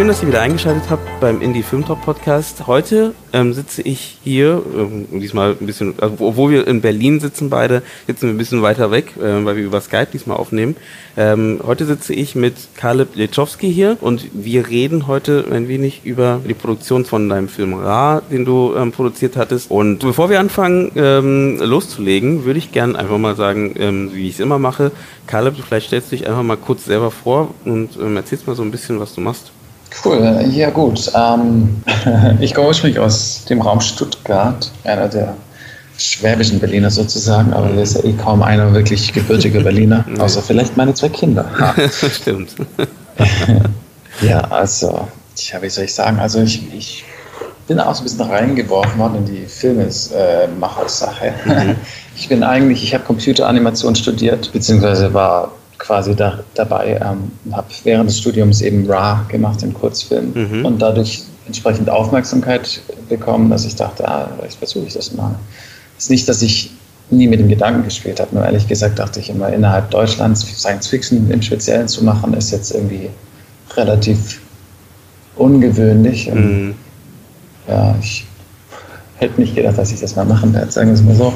Schön, dass ihr wieder eingeschaltet habt beim Indie Film Talk Podcast. Heute ähm, sitze ich hier, ähm, diesmal ein bisschen, also, obwohl wir in Berlin sitzen beide, sitzen wir ein bisschen weiter weg, äh, weil wir über Skype diesmal aufnehmen. Ähm, heute sitze ich mit Kaleb Lechowski hier und wir reden heute ein wenig über die Produktion von deinem Film Ra, den du ähm, produziert hattest. Und bevor wir anfangen ähm, loszulegen, würde ich gerne einfach mal sagen, ähm, wie ich es immer mache. Kaleb, vielleicht stellst du dich einfach mal kurz selber vor und erzählst mal so ein bisschen, was du machst. Cool, ja gut. Ähm, ich komme ursprünglich aus dem Raum Stuttgart, einer der schwäbischen Berliner sozusagen, aber da ist ja eh kaum einer wirklich gebürtiger Berliner, außer vielleicht meine zwei Kinder. Stimmt. ja, also, ja, wie soll ich sagen, also ich, ich bin auch so ein bisschen reingeworfen worden in die Filmemacher-Sache. Mhm. Ich bin eigentlich, ich habe Computeranimation studiert, beziehungsweise war quasi da, dabei, ähm, habe während des Studiums eben Ra gemacht, den Kurzfilm, mhm. und dadurch entsprechend Aufmerksamkeit bekommen, dass ich dachte, ah, vielleicht versuche ich das mal. Es ist nicht, dass ich nie mit dem Gedanken gespielt habe, nur ehrlich gesagt dachte ich immer, innerhalb Deutschlands Science Fiction im Speziellen zu machen, ist jetzt irgendwie relativ ungewöhnlich. Mhm. Ja, ich hätte nicht gedacht, dass ich das mal machen werde, sagen wir es mal so.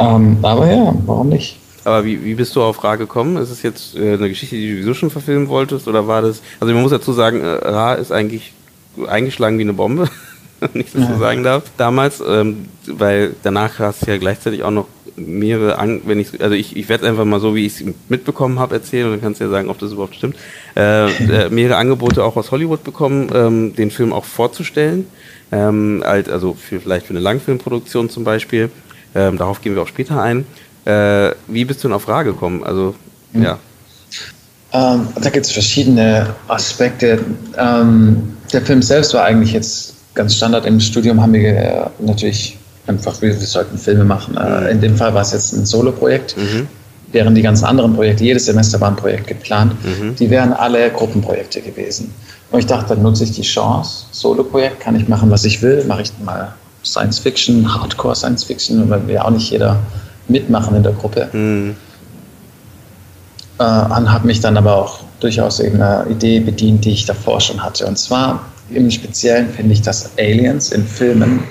Ähm, aber ja, warum nicht? Aber wie, wie bist du auf Ra gekommen? Ist es jetzt äh, eine Geschichte, die du sowieso schon verfilmen wolltest? Oder war das. Also, man muss dazu sagen, äh, Ra ist eigentlich eingeschlagen wie eine Bombe, wenn ich das ja. so sagen darf. Damals, ähm, weil danach hast du ja gleichzeitig auch noch mehrere, An wenn ich, also ich, ich werde einfach mal so, wie ich es mitbekommen habe, erzählen und dann kannst du ja sagen, ob das überhaupt stimmt. Äh, äh, mehrere Angebote auch aus Hollywood bekommen, ähm, den Film auch vorzustellen. Ähm, also für, vielleicht für eine Langfilmproduktion zum Beispiel. Ähm, darauf gehen wir auch später ein. Äh, wie bist du denn auf Frage gekommen? Also, mhm. ja. Ähm, da gibt es verschiedene Aspekte. Ähm, der Film selbst war eigentlich jetzt ganz Standard. Im Studium haben wir äh, natürlich einfach, wir, wir, sollten Filme machen. Äh, mhm. in dem Fall war es jetzt ein Solo-Projekt. Mhm. Während die ganzen anderen Projekte, jedes Semester war ein Projekt geplant, mhm. die wären alle Gruppenprojekte gewesen. Und ich dachte, dann nutze ich die Chance. Solo-Projekt kann ich machen, was ich will. Mache ich mal Science Fiction, Hardcore Science Fiction, weil wir auch nicht jeder mitmachen in der Gruppe. Mhm. Äh, und habe mich dann aber auch durchaus irgendeiner Idee bedient, die ich davor schon hatte. Und zwar im Speziellen finde ich, dass Aliens in Filmen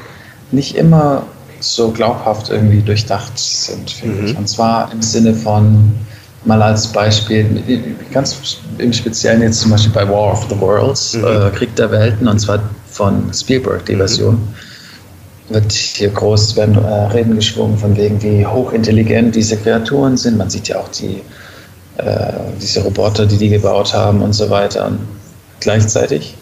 nicht immer so glaubhaft irgendwie durchdacht sind, finde mhm. ich. Und zwar im Sinne von, mal als Beispiel, ganz im Speziellen jetzt zum Beispiel bei War of the Worlds, mhm. äh, Krieg der Welten, und zwar von Spielberg, die mhm. Version wird hier groß werden äh, Reden geschwungen von wegen, wie hochintelligent diese Kreaturen sind. Man sieht ja auch die, äh, diese Roboter, die die gebaut haben und so weiter. Und gleichzeitig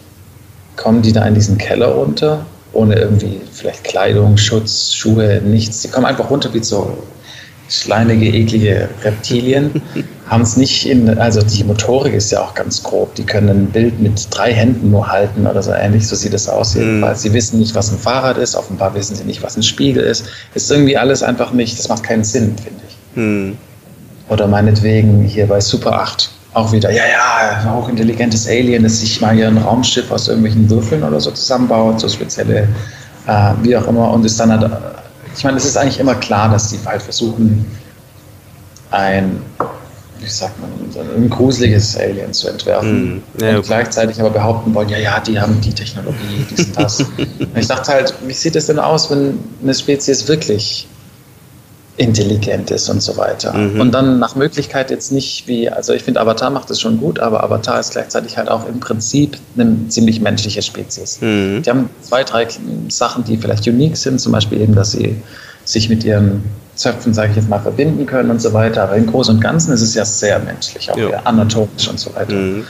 kommen die da in diesen Keller runter, ohne irgendwie vielleicht Kleidung, Schutz, Schuhe, nichts. Die kommen einfach runter wie so schleimige, eklige Reptilien, haben es nicht in, also die Motorik ist ja auch ganz grob. Die können ein Bild mit drei Händen nur halten oder so ähnlich, so sieht es aus jedenfalls. Mm. Sie wissen nicht, was ein Fahrrad ist, offenbar wissen sie nicht, was ein Spiegel ist. Ist irgendwie alles einfach nicht, das macht keinen Sinn, finde ich. Mm. Oder meinetwegen hier bei Super 8 auch wieder, ja, ja, ein hochintelligentes Alien, das sich mal hier ein Raumschiff aus irgendwelchen Würfeln oder so zusammenbaut, so spezielle, äh, wie auch immer, und ist dann halt ich meine, es ist eigentlich immer klar, dass sie halt versuchen, ein, wie sagt man, ein gruseliges Alien zu entwerfen. Mm, ja, und gleichzeitig aber behaupten wollen, ja, ja, die haben die Technologie, dies und das. ich dachte halt, wie sieht es denn aus, wenn eine Spezies wirklich intelligent ist und so weiter. Mhm. Und dann nach Möglichkeit jetzt nicht wie, also ich finde Avatar macht es schon gut, aber Avatar ist gleichzeitig halt auch im Prinzip eine ziemlich menschliche Spezies. Mhm. Die haben zwei, drei Sachen, die vielleicht unique sind, zum Beispiel eben, dass sie sich mit ihren Zöpfen, sage ich jetzt mal, verbinden können und so weiter. Aber im Großen und Ganzen ist es ja sehr menschlich, auch ja. anatomisch und so weiter. Mhm.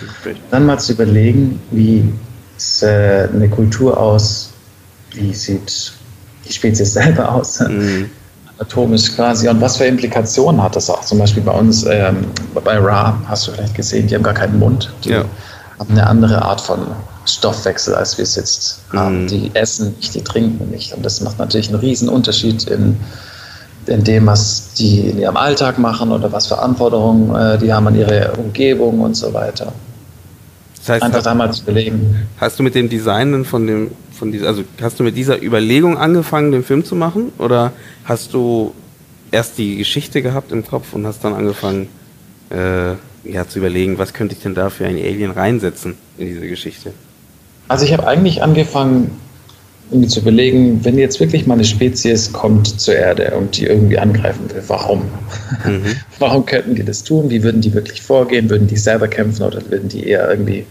Dann mal zu überlegen, wie sieht eine Kultur aus, wie sieht die Spezies selber aus. Mhm atomisch quasi. Und was für Implikationen hat das auch? Zum Beispiel bei uns, ähm, bei Ra, hast du vielleicht gesehen, die haben gar keinen Mund. Die ja. haben eine andere Art von Stoffwechsel, als wir es jetzt mhm. haben. Die essen nicht, die trinken nicht. Und das macht natürlich einen riesen Unterschied in, in dem, was die in ihrem Alltag machen oder was für Anforderungen äh, die haben an ihre Umgebung und so weiter. Das heißt, Einfach damals überlegen. Hast du mit dem Designen von dem, von dieser, also hast du mit dieser Überlegung angefangen, den Film zu machen? Oder hast du erst die Geschichte gehabt im Kopf und hast dann angefangen, äh, ja, zu überlegen, was könnte ich denn da für ein Alien reinsetzen in diese Geschichte? Also ich habe eigentlich angefangen, irgendwie zu überlegen, wenn jetzt wirklich mal eine Spezies kommt zur Erde und die irgendwie angreifen will, warum? Mhm. warum könnten die das tun? Wie würden die wirklich vorgehen? Würden die selber kämpfen oder würden die eher irgendwie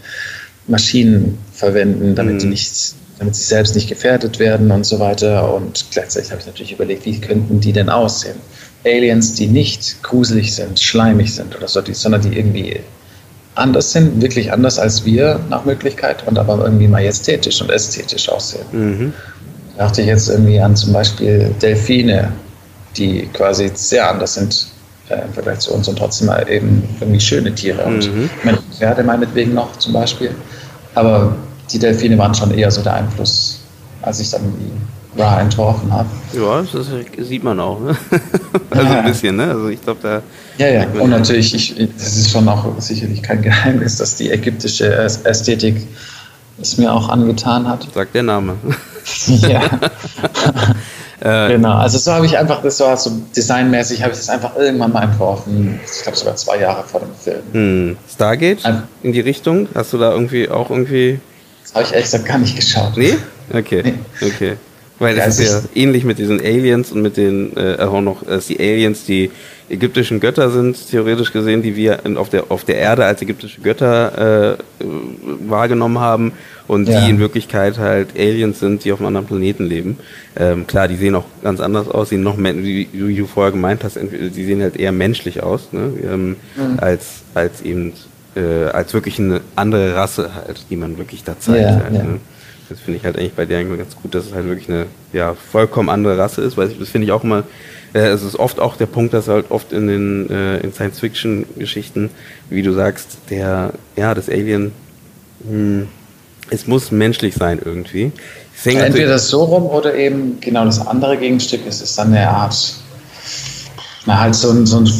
Maschinen verwenden, damit, mhm. die nicht, damit sie selbst nicht gefährdet werden und so weiter? Und gleichzeitig habe ich natürlich überlegt, wie könnten die denn aussehen? Aliens, die nicht gruselig sind, schleimig sind oder so, sondern die irgendwie anders sind, wirklich anders als wir nach Möglichkeit und aber irgendwie majestätisch und ästhetisch aussehen. Mhm. Da dachte ich jetzt irgendwie an zum Beispiel Delfine, die quasi sehr anders sind äh, im Vergleich zu uns und trotzdem eben irgendwie schöne Tiere. Und mhm. meine Pferde meinetwegen noch zum Beispiel. Aber die Delfine waren schon eher so der Einfluss, als ich dann die Ra entworfen habe. Ja, das sieht man auch. Ne? also ein bisschen, ne? Also ich glaube, da. Ja, ja. Und natürlich, ich, das ist schon auch sicherlich kein Geheimnis, dass die ägyptische Ästhetik es mir auch angetan hat. Sagt der Name. ja. Äh, genau, also so habe ich einfach, das war so designmäßig, habe ich das einfach irgendwann mal entworfen. Ich glaube sogar zwei Jahre vor dem Film. Hm. Stargate Ein, in die Richtung? Hast du da irgendwie auch irgendwie. Das habe ich ehrlich gesagt gar nicht geschaut. Nee? Okay. Nee. Okay. Weil das ja, ist ja ähnlich mit diesen Aliens und mit den äh, auch noch äh, die Aliens, die ägyptischen Götter sind, theoretisch gesehen, die wir auf der, auf der Erde als ägyptische Götter äh, wahrgenommen haben und ja. die in Wirklichkeit halt Aliens sind, die auf einem anderen Planeten leben. Ähm, klar, die sehen auch ganz anders aus, sehen noch, wie, wie du vorher gemeint hast, die sehen halt eher menschlich aus, ne? ähm, mhm. als, als eben äh, als wirklich eine andere Rasse halt, die man wirklich da zeigt. Ja, halt, ne? Das finde ich halt eigentlich bei der ganz gut, dass es halt wirklich eine ja, vollkommen andere Rasse ist, weil das finde ich auch immer, äh, es ist oft auch der Punkt, dass halt oft in den äh, in Science-Fiction-Geschichten, wie du sagst, der, ja, das Alien, mh, hm, es muss menschlich sein irgendwie. Entweder so rum oder eben genau das andere Gegenstück ist, ist dann eine Art, na halt so ein, so ein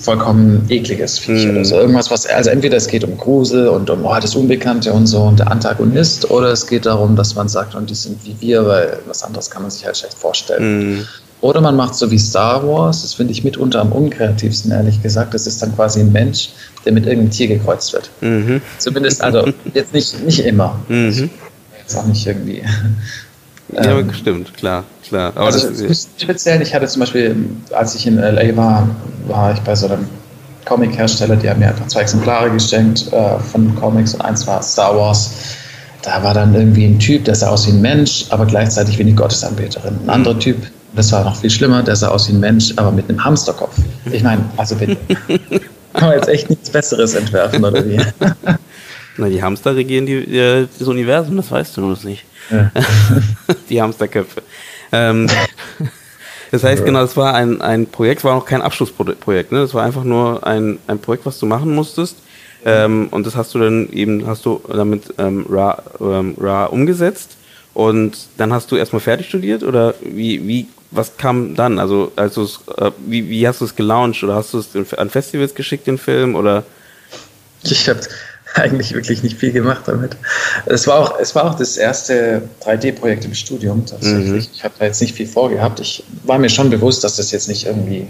vollkommen ekliges Viech mm. oder so. Irgendwas, was, also entweder es geht um Grusel und um oh, das Unbekannte und so und der Antagonist, oder es geht darum, dass man sagt, und die sind wie wir, weil was anderes kann man sich halt schlecht vorstellen. Mm. Oder man macht so wie Star Wars, das finde ich mitunter am unkreativsten, ehrlich gesagt. Das ist dann quasi ein Mensch, der mit irgendeinem Tier gekreuzt wird. Mhm. Zumindest, also jetzt nicht, nicht immer. Mhm. Jetzt auch nicht irgendwie. Ja, ähm, stimmt, klar, klar. Aber also das ist speziell, ich hatte zum Beispiel, als ich in LA war, war ich bei so einem Comic-Hersteller, die haben mir einfach zwei Exemplare geschenkt äh, von Comics und eins war Star Wars. Da war dann irgendwie ein Typ, der sah aus wie ein Mensch, aber gleichzeitig wie eine Gottesanbeterin. Ein anderer Typ, das war noch viel schlimmer, der sah aus wie ein Mensch, aber mit einem Hamsterkopf. Ich meine, also bitte. Kann man jetzt echt nichts Besseres entwerfen, oder wie? Na, die Hamster regieren die, das Universum, das weißt du nur nicht. Ja. die Hamsterköpfe. Ähm, das heißt, genau, es war ein, ein Projekt, war auch kein Abschlussprojekt, ne? Das war einfach nur ein, ein Projekt, was du machen musstest. Ähm, und das hast du dann eben, hast du damit ähm, Ra, ähm, Ra umgesetzt. Und dann hast du erstmal fertig studiert oder wie, wie, was kam dann? Also, also äh, wie, wie hast du es gelauncht oder hast du es an Festivals geschickt, den Film oder? Ich habe eigentlich wirklich nicht viel gemacht damit. Es war auch, es war auch das erste 3D-Projekt im Studium tatsächlich. Mhm. Ich habe da jetzt nicht viel vorgehabt. Ich war mir schon bewusst, dass das jetzt nicht irgendwie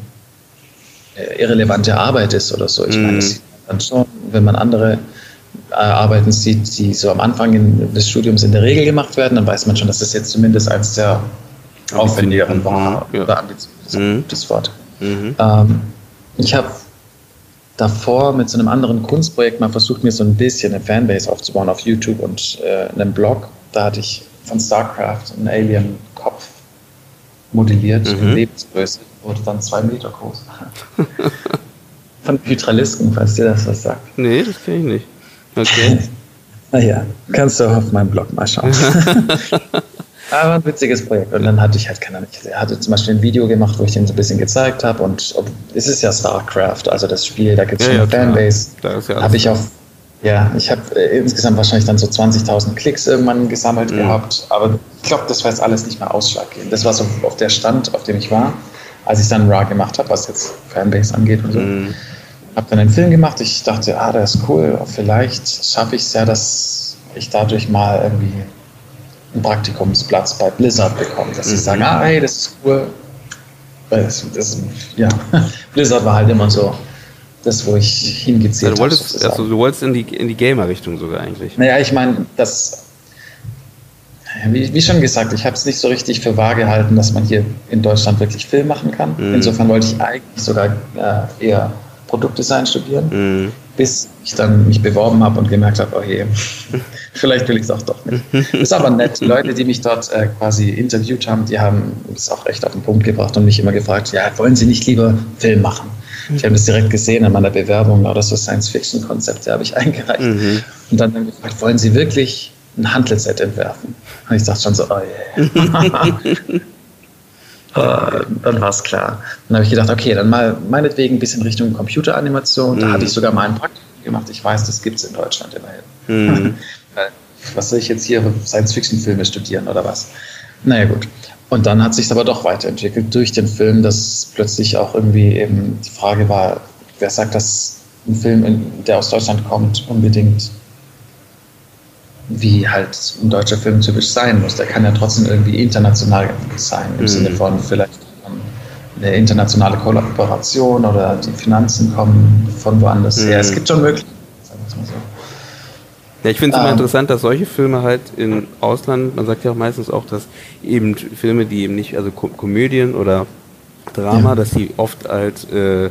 äh, irrelevante Arbeit ist oder so. Ich mhm. meine, das sieht man dann schon, wenn man andere äh, Arbeiten sieht, die so am Anfang in, des Studiums in der Regel gemacht werden, dann weiß man schon, dass das jetzt zumindest eines der aufwendigeren war. Ja. Oder ambitioniert, das ist ein mhm. Wort. Mhm. Ähm, ich habe davor mit so einem anderen Kunstprojekt mal versucht, mir so ein bisschen eine Fanbase aufzubauen auf YouTube und äh, einem Blog. Da hatte ich von StarCraft einen Alien-Kopf modelliert mhm. in Lebensgröße, wurde dann zwei Meter groß. von Hydralisken, falls dir das was sagt. Nee, das kenne ich nicht. Okay. naja, kannst du auf meinem Blog mal schauen. Aber ein witziges Projekt. Und dann hatte ich halt keine Ahnung. Ich hatte zum Beispiel ein Video gemacht, wo ich den so ein bisschen gezeigt habe. Und ob, es ist ja StarCraft, also das Spiel, da gibt es ja, schon eine ja, Fanbase. Ja habe ich auf Ja, ich habe äh, insgesamt wahrscheinlich dann so 20.000 Klicks irgendwann gesammelt mhm. gehabt, aber ich glaube, das war jetzt alles nicht mehr ausschlaggebend. Das war so auf der Stand, auf dem ich war, als ich dann Raw gemacht habe, was jetzt Fanbase angeht und so. Mhm. Habe dann einen Film gemacht. Ich dachte, ah, der ist cool. Vielleicht schaffe ich es ja, dass ich dadurch mal irgendwie einen Praktikumsplatz bei Blizzard bekomme, dass mhm. ich sage, ah, hey, das ist cool. Das, das, ja, Blizzard war halt immer so das, wo ich hingezählt also, du habe. Also du wolltest in die, in die Gamer-Richtung sogar eigentlich. Naja, ich meine, das, wie, wie, schon gesagt, ich habe es nicht so richtig für wahr gehalten, dass man hier in Deutschland wirklich Film machen kann. Mhm. Insofern wollte ich eigentlich sogar äh, eher Produktdesign studieren, mhm. bis ich dann mich beworben habe und gemerkt habe, oh je, vielleicht will ich es auch doch nicht. Das ist aber nett. Die Leute, die mich dort äh, quasi interviewt haben, die haben es auch recht auf den Punkt gebracht und mich immer gefragt, ja, wollen Sie nicht lieber Film machen? Ich habe das direkt gesehen in meiner Bewerbung oder so Science-Fiction-Konzepte habe ich eingereicht. Mhm. Und dann gefragt, wollen Sie wirklich ein Handlet-Set entwerfen? Und ich dachte schon so, oh yeah. uh, dann war es klar. Dann habe ich gedacht, okay, dann mal meinetwegen ein bisschen Richtung Computeranimation. Da mhm. hatte ich sogar mal ein Praktikum gemacht. Ich weiß, das gibt es in Deutschland immerhin. Mhm. Was soll ich jetzt hier Science-Fiction-Filme studieren oder was? Naja, gut. Und dann hat sich aber doch weiterentwickelt durch den Film, dass plötzlich auch irgendwie eben die Frage war, wer sagt, dass ein Film, der aus Deutschland kommt, unbedingt wie halt ein deutscher Film typisch sein muss. Der kann ja trotzdem irgendwie international sein, im mhm. Sinne von vielleicht eine internationale Kollaboration oder die Finanzen kommen von woanders mhm. her. Es gibt schon Möglichkeiten, sagen wir es mal so. Ja, ich finde es immer ähm, interessant, dass solche Filme halt im Ausland, man sagt ja auch meistens auch, dass eben Filme, die eben nicht, also Ko Komödien oder Drama, ja. dass die oft als äh,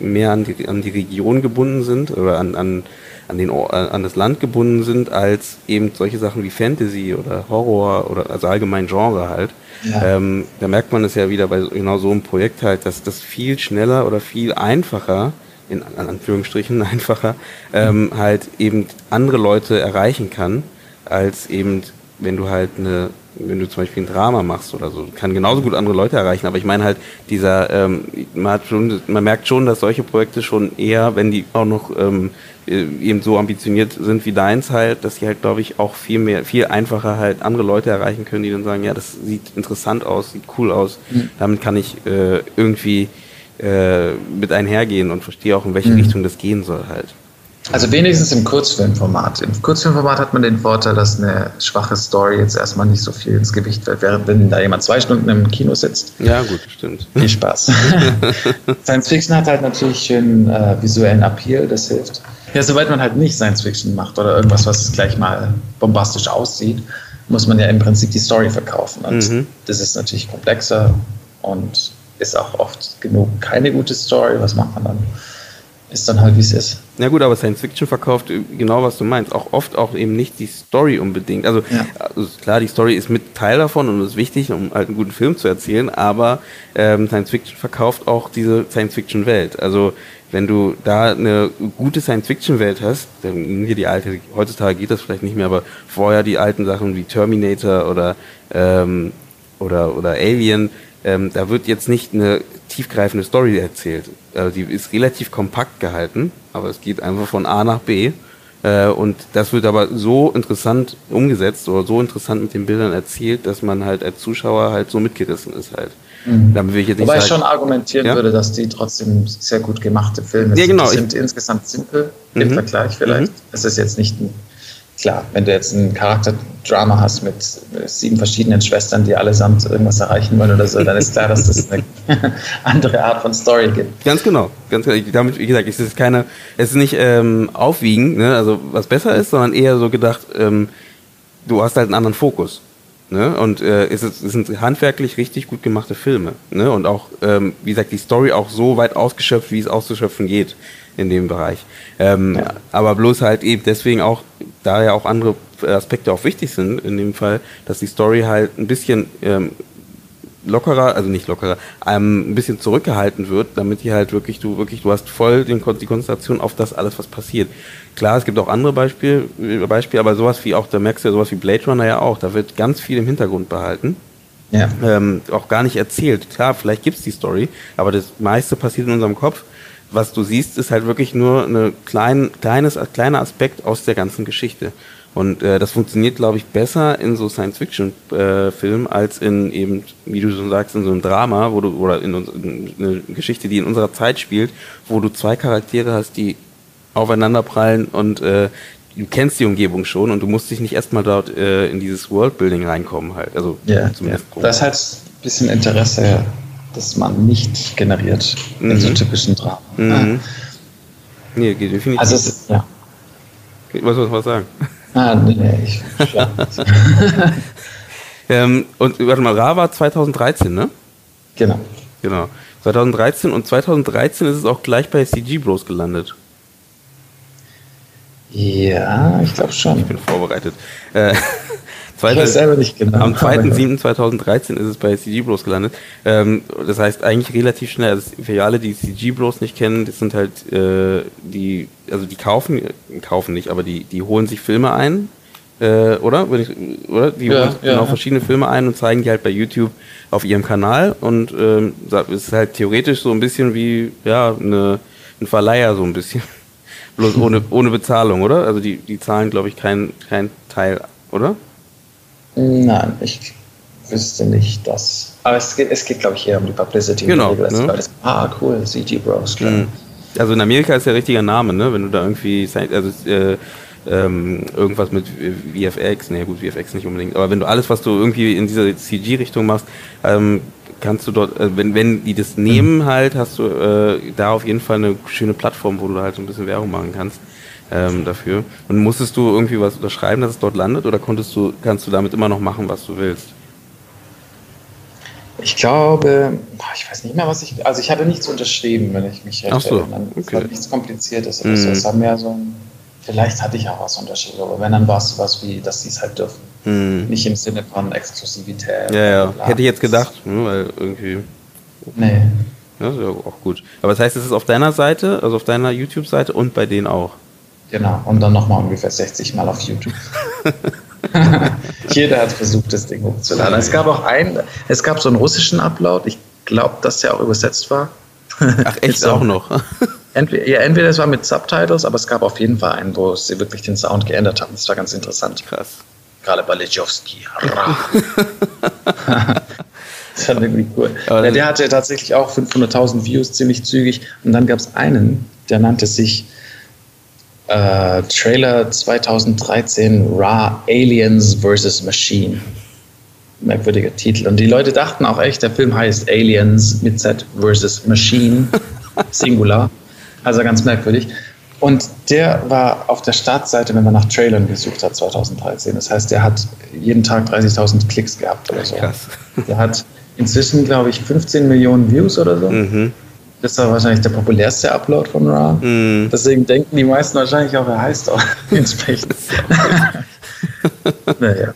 mehr an die, an die Region gebunden sind oder an, an, an, den, an das Land gebunden sind, als eben solche Sachen wie Fantasy oder Horror oder also allgemein Genre halt. Ja. Ähm, da merkt man es ja wieder bei genau so einem Projekt halt, dass das viel schneller oder viel einfacher in Anführungsstrichen einfacher, ähm, halt eben andere Leute erreichen kann, als eben, wenn du halt eine, wenn du zum Beispiel ein Drama machst oder so, kann genauso gut andere Leute erreichen, aber ich meine halt, dieser, ähm, man hat schon, man merkt schon, dass solche Projekte schon eher, wenn die auch noch ähm, äh, eben so ambitioniert sind wie deins halt, dass die halt, glaube ich, auch viel mehr, viel einfacher halt andere Leute erreichen können, die dann sagen, ja, das sieht interessant aus, sieht cool aus, mhm. damit kann ich äh, irgendwie äh, mit einhergehen und verstehe auch, in welche mhm. Richtung das gehen soll halt. Also wenigstens im Kurzfilmformat. Im Kurzfilmformat hat man den Vorteil, dass eine schwache Story jetzt erstmal nicht so viel ins Gewicht fällt, während wenn da jemand zwei Stunden im Kino sitzt. Ja, gut, stimmt. Viel Spaß. Science Fiction hat halt natürlich schön äh, visuellen Appeal, das hilft. Ja, soweit man halt nicht Science Fiction macht oder irgendwas, was gleich mal bombastisch aussieht, muss man ja im Prinzip die Story verkaufen. Und mhm. das ist natürlich komplexer und ist auch oft genug keine gute Story. Was macht man dann? Ist dann halt, wie es ist. Na gut, aber Science Fiction verkauft genau, was du meinst. Auch oft auch eben nicht die Story unbedingt. Also, ja. also klar, die Story ist mit Teil davon und ist wichtig, um halt einen guten Film zu erzählen, aber ähm, Science Fiction verkauft auch diese Science Fiction Welt. Also wenn du da eine gute Science-Fiction-Welt hast, dann hier die alte, heutzutage geht das vielleicht nicht mehr, aber vorher die alten Sachen wie Terminator oder, ähm, oder, oder Alien, ähm, da wird jetzt nicht eine tiefgreifende Story erzählt. Also die ist relativ kompakt gehalten, aber es geht einfach von A nach B. Äh, und das wird aber so interessant umgesetzt oder so interessant mit den Bildern erzählt, dass man halt als Zuschauer halt so mitgerissen ist halt. Mhm. Damit will ich jetzt nicht Wobei sagen, ich schon argumentieren ja? würde, dass die trotzdem sehr gut gemachte Filme ja, genau. sind. Die sind insgesamt simpel im mhm. Vergleich vielleicht. Mhm. Es ist jetzt nicht ein klar, wenn du jetzt ein Charakterdrama hast mit sieben verschiedenen Schwestern, die allesamt irgendwas erreichen wollen oder so, dann ist klar, dass das eine andere Art von Story gibt. Ganz genau. Ganz genau. Damit, wie gesagt, es ist keine, es ist nicht ähm, aufwiegend, ne? also was besser ist, sondern eher so gedacht, ähm, du hast halt einen anderen Fokus. Ne? Und äh, es, ist, es sind handwerklich richtig gut gemachte Filme. Ne? Und auch, ähm, wie gesagt, die Story auch so weit ausgeschöpft, wie es auszuschöpfen geht in dem Bereich. Ähm, ja. Aber bloß halt eben deswegen auch, da ja auch andere Aspekte auch wichtig sind, in dem Fall, dass die Story halt ein bisschen ähm, lockerer, also nicht lockerer, ähm, ein bisschen zurückgehalten wird, damit die halt wirklich, du wirklich, du hast voll den, die Konzentration auf das alles, was passiert. Klar, es gibt auch andere Beispiele, Beispiele, aber sowas wie auch, da merkst du ja sowas wie Blade Runner ja auch, da wird ganz viel im Hintergrund behalten. Ja. Ähm, auch gar nicht erzählt. Klar, vielleicht gibt's die Story, aber das meiste passiert in unserem Kopf was du siehst, ist halt wirklich nur ein klein, kleines, kleiner Aspekt aus der ganzen Geschichte. Und äh, das funktioniert, glaube ich, besser in so Science-Fiction-Filmen äh, als in eben, wie du schon sagst, in so einem Drama, wo du, oder in, in eine Geschichte, die in unserer Zeit spielt, wo du zwei Charaktere hast, die aufeinanderprallen und äh, du kennst die Umgebung schon und du musst dich nicht erstmal dort äh, in dieses Worldbuilding reinkommen halt. Also ja, zumindest ja. Das ein bisschen Interesse, das man nicht generiert mhm. in so typischen Dramen. Mhm. Ja. Nee, geht definitiv. Also es ja. Was soll ich was sagen? Ah, nee, ich. Ja. ähm, und warte mal, Ra war 2013, ne? Genau. Genau. 2013 und 2013 ist es auch gleich bei CG Bros gelandet. Ja, ich glaube schon. Ich bin vorbereitet. Äh, zweite, ich weiß selber nicht genau. Am 2.7.2013 ist es bei CG Bros gelandet. Ähm, das heißt eigentlich relativ schnell. Also für alle, die CG Bros nicht kennen, das sind halt äh, die, also die kaufen, kaufen nicht, aber die, die holen sich Filme ein. Äh, oder? Ich, oder? Die ja, holen ja, genau ja. verschiedene Filme ein und zeigen die halt bei YouTube auf ihrem Kanal. Und ähm, es ist halt theoretisch so ein bisschen wie ja, eine, ein Verleiher so ein bisschen. Bloß ohne, ohne Bezahlung, oder? Also die, die zahlen, glaube ich, keinen kein Teil, oder? Nein, ich wüsste nicht das. Aber es geht, es geht glaube ich, eher um die Publicity. Genau. Ne? ah, cool, CG Bros, klar. Mhm. Also in Amerika ist der richtige Name, ne? Wenn du da irgendwie, also äh, ähm, irgendwas mit VFX, ne gut, VFX nicht unbedingt, aber wenn du alles, was du irgendwie in dieser CG-Richtung machst, ähm, kannst du dort, äh, wenn, wenn die das nehmen halt, hast du äh, da auf jeden Fall eine schöne Plattform, wo du halt so ein bisschen Werbung machen kannst ähm, dafür. Und musstest du irgendwie was unterschreiben, dass es dort landet oder konntest du, kannst du damit immer noch machen, was du willst? Ich glaube, ich weiß nicht mehr, was ich, also ich hatte nichts unterschrieben, wenn ich mich recht Ach so, erinnere. Es war nichts Kompliziertes so. Es war mehr so ein, vielleicht hatte ich auch was unterschrieben, aber wenn, dann war es sowas wie, dass sie es halt dürfen. Hm. Nicht im Sinne von Exklusivität. Ja, ja. Hätte ich jetzt gedacht, ne, weil irgendwie. Nee. Ja, ist ja auch gut. Aber das heißt, es ist auf deiner Seite, also auf deiner YouTube-Seite und bei denen auch. Genau, und dann nochmal ungefähr 60 Mal auf YouTube. Jeder hat versucht, das Ding hochzuladen. Es gab auch einen, es gab so einen russischen Upload, ich glaube, dass der auch übersetzt war. Ach, echt auch noch? entweder, ja, entweder es war mit Subtitles, aber es gab auf jeden Fall einen, wo sie wirklich den Sound geändert haben. Das war ganz interessant. Krass gerade bei Lechowski. das war irgendwie cool. Ja, der hatte tatsächlich auch 500.000 Views ziemlich zügig. Und dann gab es einen, der nannte sich äh, Trailer 2013 Raw Aliens vs. Machine. Merkwürdiger Titel. Und die Leute dachten auch echt, der Film heißt Aliens mit Z vs. Machine, Singular. Also ganz merkwürdig. Und der war auf der Startseite, wenn man nach Trailern gesucht hat, 2013. Das heißt, der hat jeden Tag 30.000 Klicks gehabt oder so. Krass. Der hat inzwischen, glaube ich, 15 Millionen Views oder so. Mhm. Das war wahrscheinlich der populärste Upload von Ra. Mhm. Deswegen denken die meisten wahrscheinlich auch, er heißt auch entsprechend. naja.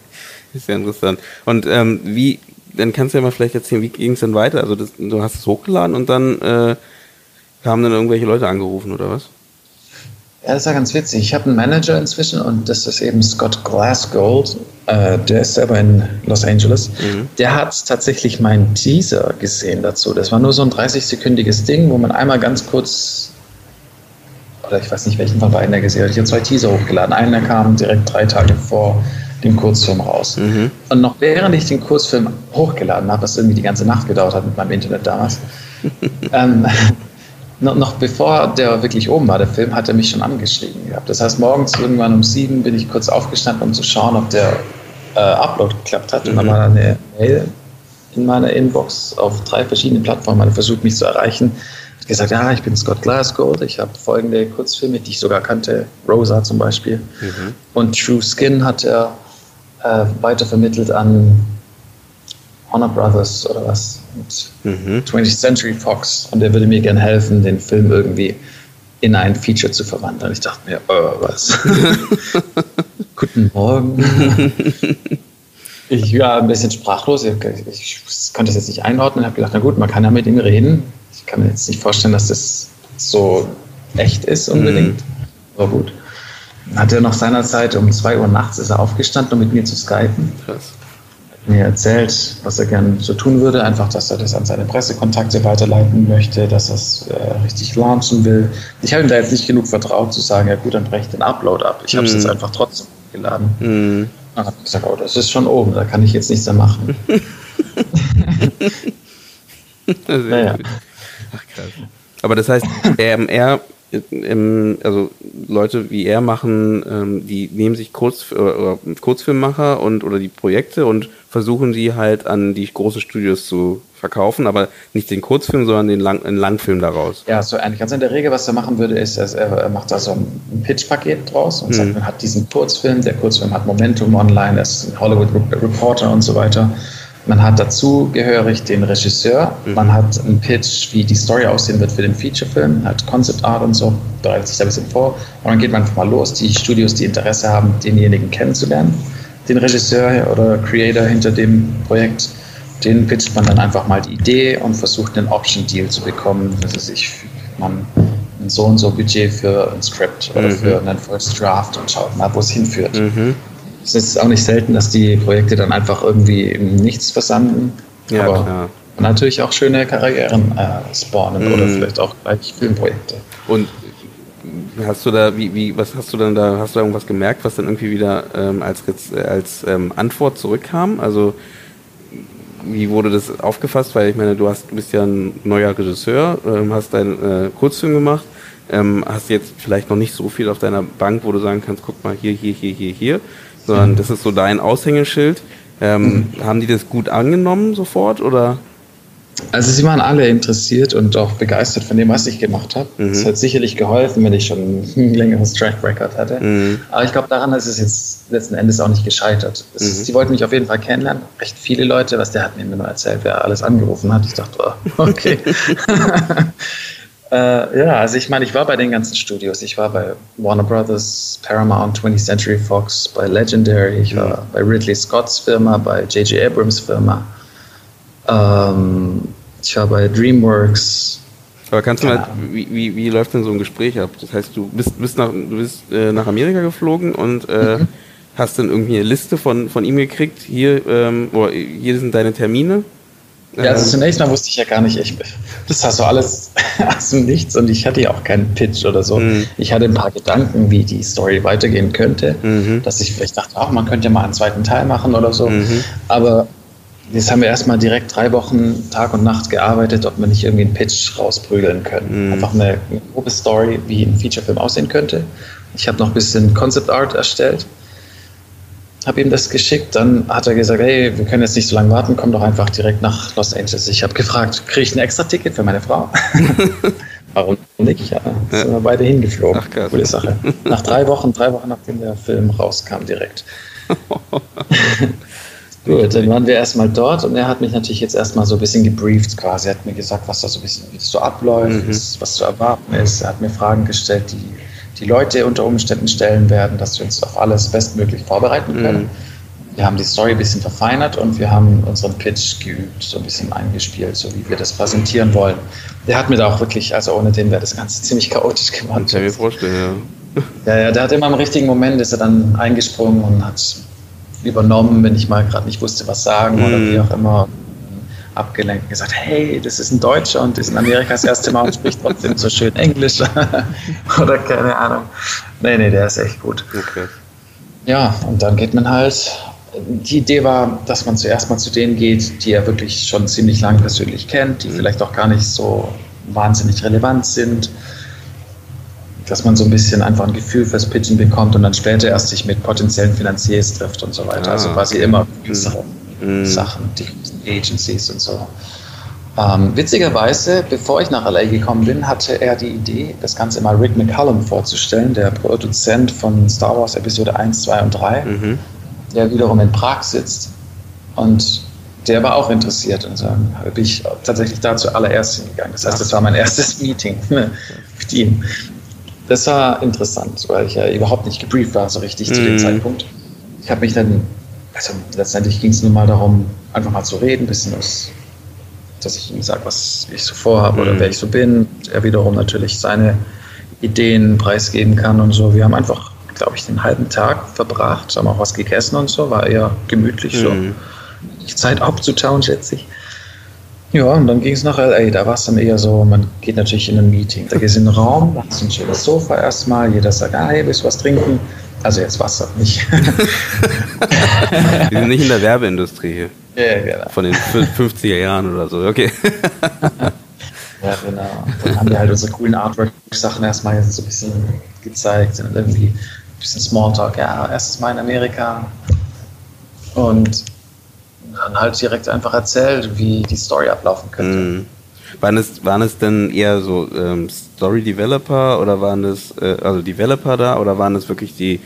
Ist ja interessant. Und ähm, wie, dann kannst du ja mal vielleicht erzählen, wie ging es denn weiter? Also das, du hast es hochgeladen und dann äh, haben dann irgendwelche Leute angerufen oder was? Ja, das war ganz witzig. Ich habe einen Manager inzwischen und das ist eben Scott Glassgold. Äh, der ist selber in Los Angeles. Mhm. Der hat tatsächlich meinen Teaser gesehen dazu. Das war nur so ein 30-sekündiges Ding, wo man einmal ganz kurz, oder ich weiß nicht, welchen von beiden er gesehen hat. Ich habe zwei Teaser hochgeladen. Einer kam direkt drei Tage vor dem Kurzfilm raus. Mhm. Und noch während ich den Kurzfilm hochgeladen habe, was irgendwie die ganze Nacht gedauert hat mit meinem Internet damals, ähm, noch, noch bevor der wirklich oben war, der Film, hat er mich schon angeschrieben gehabt. Das heißt, morgens irgendwann um sieben bin ich kurz aufgestanden, um zu schauen, ob der äh, Upload geklappt hat. Mhm. Und dann war eine Mail in meiner Inbox auf drei verschiedenen Plattformen. Er versucht mich zu erreichen. Hat gesagt, ja, ich bin Scott Glasgow. Ich habe folgende Kurzfilme, die ich sogar kannte. Rosa zum Beispiel. Mhm. Und True Skin hat er äh, weitervermittelt an Warner Brothers oder was mit mhm. 20th Century Fox und er würde mir gerne helfen, den Film irgendwie in ein Feature zu verwandeln. Ich dachte mir, oh, was? Guten Morgen. ich war ein bisschen sprachlos. Ich, konnte es jetzt nicht einordnen. Ich habe gedacht, na gut, man kann ja mit ihm reden. Ich kann mir jetzt nicht vorstellen, dass das so echt ist unbedingt. Mhm. Aber gut. Dann hat er nach seiner Zeit um 2 Uhr nachts ist er aufgestanden, um mit mir zu skypen. Krass mir erzählt, was er gern so tun würde. Einfach, dass er das an seine Pressekontakte weiterleiten möchte, dass er es äh, richtig launchen will. Ich habe ihm da jetzt nicht genug vertraut zu sagen, ja gut, dann breche ich den Upload ab. Ich habe es mm. jetzt einfach trotzdem geladen. Mm. Dann habe ich gesagt, oh, das ist schon oben, da kann ich jetzt nichts mehr machen. naja. Ach krass. Aber das heißt, er, er also Leute wie er machen, ähm, die nehmen sich Kurz, oder Kurzfilmmacher und oder die Projekte und versuchen sie halt an die großen Studios zu verkaufen, aber nicht den Kurzfilm, sondern den, Lang, den Langfilm daraus. Ja, so eigentlich. Also in der Regel, was er machen würde, ist, er macht da so ein Pitch-Paket draus und mhm. sagt, man hat diesen Kurzfilm, der Kurzfilm hat Momentum online, er ist ein Hollywood Reporter und so weiter. Man hat dazu gehörig den Regisseur, mhm. man hat einen Pitch, wie die Story aussehen wird für den Featurefilm, hat Concept Art und so, bereitet sich da ein bisschen vor. Und dann geht man einfach mal los, die Studios, die Interesse haben, denjenigen kennenzulernen, den Regisseur oder Creator hinter dem Projekt, den pitcht man dann einfach mal die Idee und versucht einen Option-Deal zu bekommen, dass sich man ein so und so Budget für ein Script oder mhm. für einen First Draft und schaut mal, wo es hinführt. Mhm. Es ist auch nicht selten, dass die Projekte dann einfach irgendwie im Nichts versanden. Ja, aber klar. natürlich auch schöne Karrieren äh, spawnen mhm. oder vielleicht auch gleich Filmprojekte. Und hast du da, wie, wie, was hast du dann da, hast du da irgendwas gemerkt, was dann irgendwie wieder ähm, als, als ähm, Antwort zurückkam? Also wie wurde das aufgefasst? Weil ich meine, du hast, du bist ja ein neuer Regisseur, ähm, hast deinen äh, Kurzfilm gemacht, ähm, hast jetzt vielleicht noch nicht so viel auf deiner Bank, wo du sagen kannst, guck mal hier, hier, hier, hier, hier sondern das ist so dein Aushängeschild. Ähm, mhm. Haben die das gut angenommen sofort oder? Also sie waren alle interessiert und auch begeistert von dem, was ich gemacht habe. Es mhm. hat sicherlich geholfen, wenn ich schon ein längeres Track Record hatte. Mhm. Aber ich glaube, daran ist es jetzt letzten Endes auch nicht gescheitert. Es, mhm. Sie wollten mich auf jeden Fall kennenlernen. Recht viele Leute, was der hat mir nur erzählt, wer alles angerufen hat. Ich dachte, oh, okay. Äh, ja, also ich meine, ich war bei den ganzen Studios. Ich war bei Warner Brothers, Paramount, 20th Century Fox, bei Legendary, ich war mhm. bei Ridley Scotts Firma, bei J.J. Abrams Firma. Ähm, ich war bei DreamWorks. Aber kannst du mal, wie, wie, wie läuft denn so ein Gespräch ab? Das heißt, du bist, bist, nach, du bist äh, nach Amerika geflogen und äh, mhm. hast dann irgendwie eine Liste von, von ihm gekriegt. Hier, ähm, oh, hier sind deine Termine ja, also zunächst mal wusste ich ja gar nicht, ich, das war so alles aus dem Nichts und ich hatte ja auch keinen Pitch oder so. Mhm. Ich hatte ein paar Gedanken, wie die Story weitergehen könnte, mhm. dass ich vielleicht dachte, ach, man könnte ja mal einen zweiten Teil machen oder so. Mhm. Aber jetzt haben wir erstmal direkt drei Wochen Tag und Nacht gearbeitet, ob wir nicht irgendwie einen Pitch rausprügeln können. Mhm. Einfach eine, eine grobe Story, wie ein Featurefilm aussehen könnte. Ich habe noch ein bisschen Concept Art erstellt habe ihm das geschickt. Dann hat er gesagt, hey, wir können jetzt nicht so lange warten, komm doch einfach direkt nach Los Angeles. Ich habe gefragt, kriege ich ein extra Ticket für meine Frau? Warum nicht? Ja, ja. sind wir beide hingeflogen. Ach, Coole Sache. Nach drei Wochen, drei Wochen nachdem der Film rauskam, direkt. Gut, dann waren wir erstmal dort und er hat mich natürlich jetzt erstmal so ein bisschen gebrieft quasi. Er hat mir gesagt, was da so ein bisschen, so abläuft, mhm. was zu erwarten ist. Er hat mir Fragen gestellt, die die Leute unter Umständen stellen werden, dass wir uns auf alles bestmöglich vorbereiten können. Mhm. Wir haben die Story ein bisschen verfeinert und wir haben unseren Pitch geübt, so ein bisschen eingespielt, so wie wir das präsentieren wollen. Der hat mir da auch wirklich, also ohne den wäre das Ganze ziemlich chaotisch gemacht. Kann ich mir vorstellen, ja. Ja, ja, der hat immer im richtigen Moment, ist er dann eingesprungen und hat übernommen, wenn ich mal gerade nicht wusste, was sagen mhm. oder wie auch immer abgelenkt und gesagt, hey, das ist ein Deutscher und ist in Amerika das erste Mal und spricht trotzdem so schön Englisch oder keine Ahnung. Nee, nee, der ist echt gut. Okay. Ja, und dann geht man halt. Die Idee war, dass man zuerst mal zu denen geht, die er wirklich schon ziemlich lange persönlich kennt, die mhm. vielleicht auch gar nicht so wahnsinnig relevant sind. Dass man so ein bisschen einfach ein Gefühl fürs Pitchen bekommt und dann später erst sich mit potenziellen Finanziers trifft und so weiter. Ah, also quasi okay. immer mhm. Mhm. Sachen, die Agencies und so. Ähm, witzigerweise, bevor ich nach LA gekommen bin, hatte er die Idee, das Ganze mal Rick McCallum vorzustellen, der Produzent von Star Wars Episode 1, 2 und 3, mhm. der wiederum in Prag sitzt. Und der war auch interessiert. Und so bin ich tatsächlich da zuallererst hingegangen. Das heißt, das war mein erstes Meeting mit ihm. Das war interessant, weil ich ja überhaupt nicht gebrieft war, so richtig mhm. zu dem mhm. Zeitpunkt. Ich habe mich dann also letztendlich ging es nur mal darum, einfach mal zu reden, ein bisschen was, dass ich ihm sage, was ich so vorhabe mhm. oder wer ich so bin. Er wiederum natürlich seine Ideen preisgeben kann und so. Wir haben einfach, glaube ich, den halben Tag verbracht, haben auch was gegessen und so, war eher gemütlich mhm. so. Zeit abzutauen, schätze ich. Ja, und dann ging es nach LA. Da war es dann eher so, man geht natürlich in ein Meeting. Da gehst du in den Raum, da hast du ein schönes Sofa erstmal, jeder sagt, ah, hey, willst du was trinken? Also jetzt Wasser, nicht. Wir sind nicht in der Werbeindustrie hier. Ja, genau. Von den 50er Jahren oder so, okay. Ja, genau. Dann haben wir halt unsere coolen Artwork-Sachen erstmal so ein bisschen gezeigt und irgendwie ein bisschen Smalltalk. Ja, erstes Mal in Amerika. Und dann halt direkt einfach erzählt, wie die Story ablaufen könnte. Mhm. Waren es, waren es denn eher so ähm, Story-Developer oder waren es, äh, also Developer da oder waren es wirklich die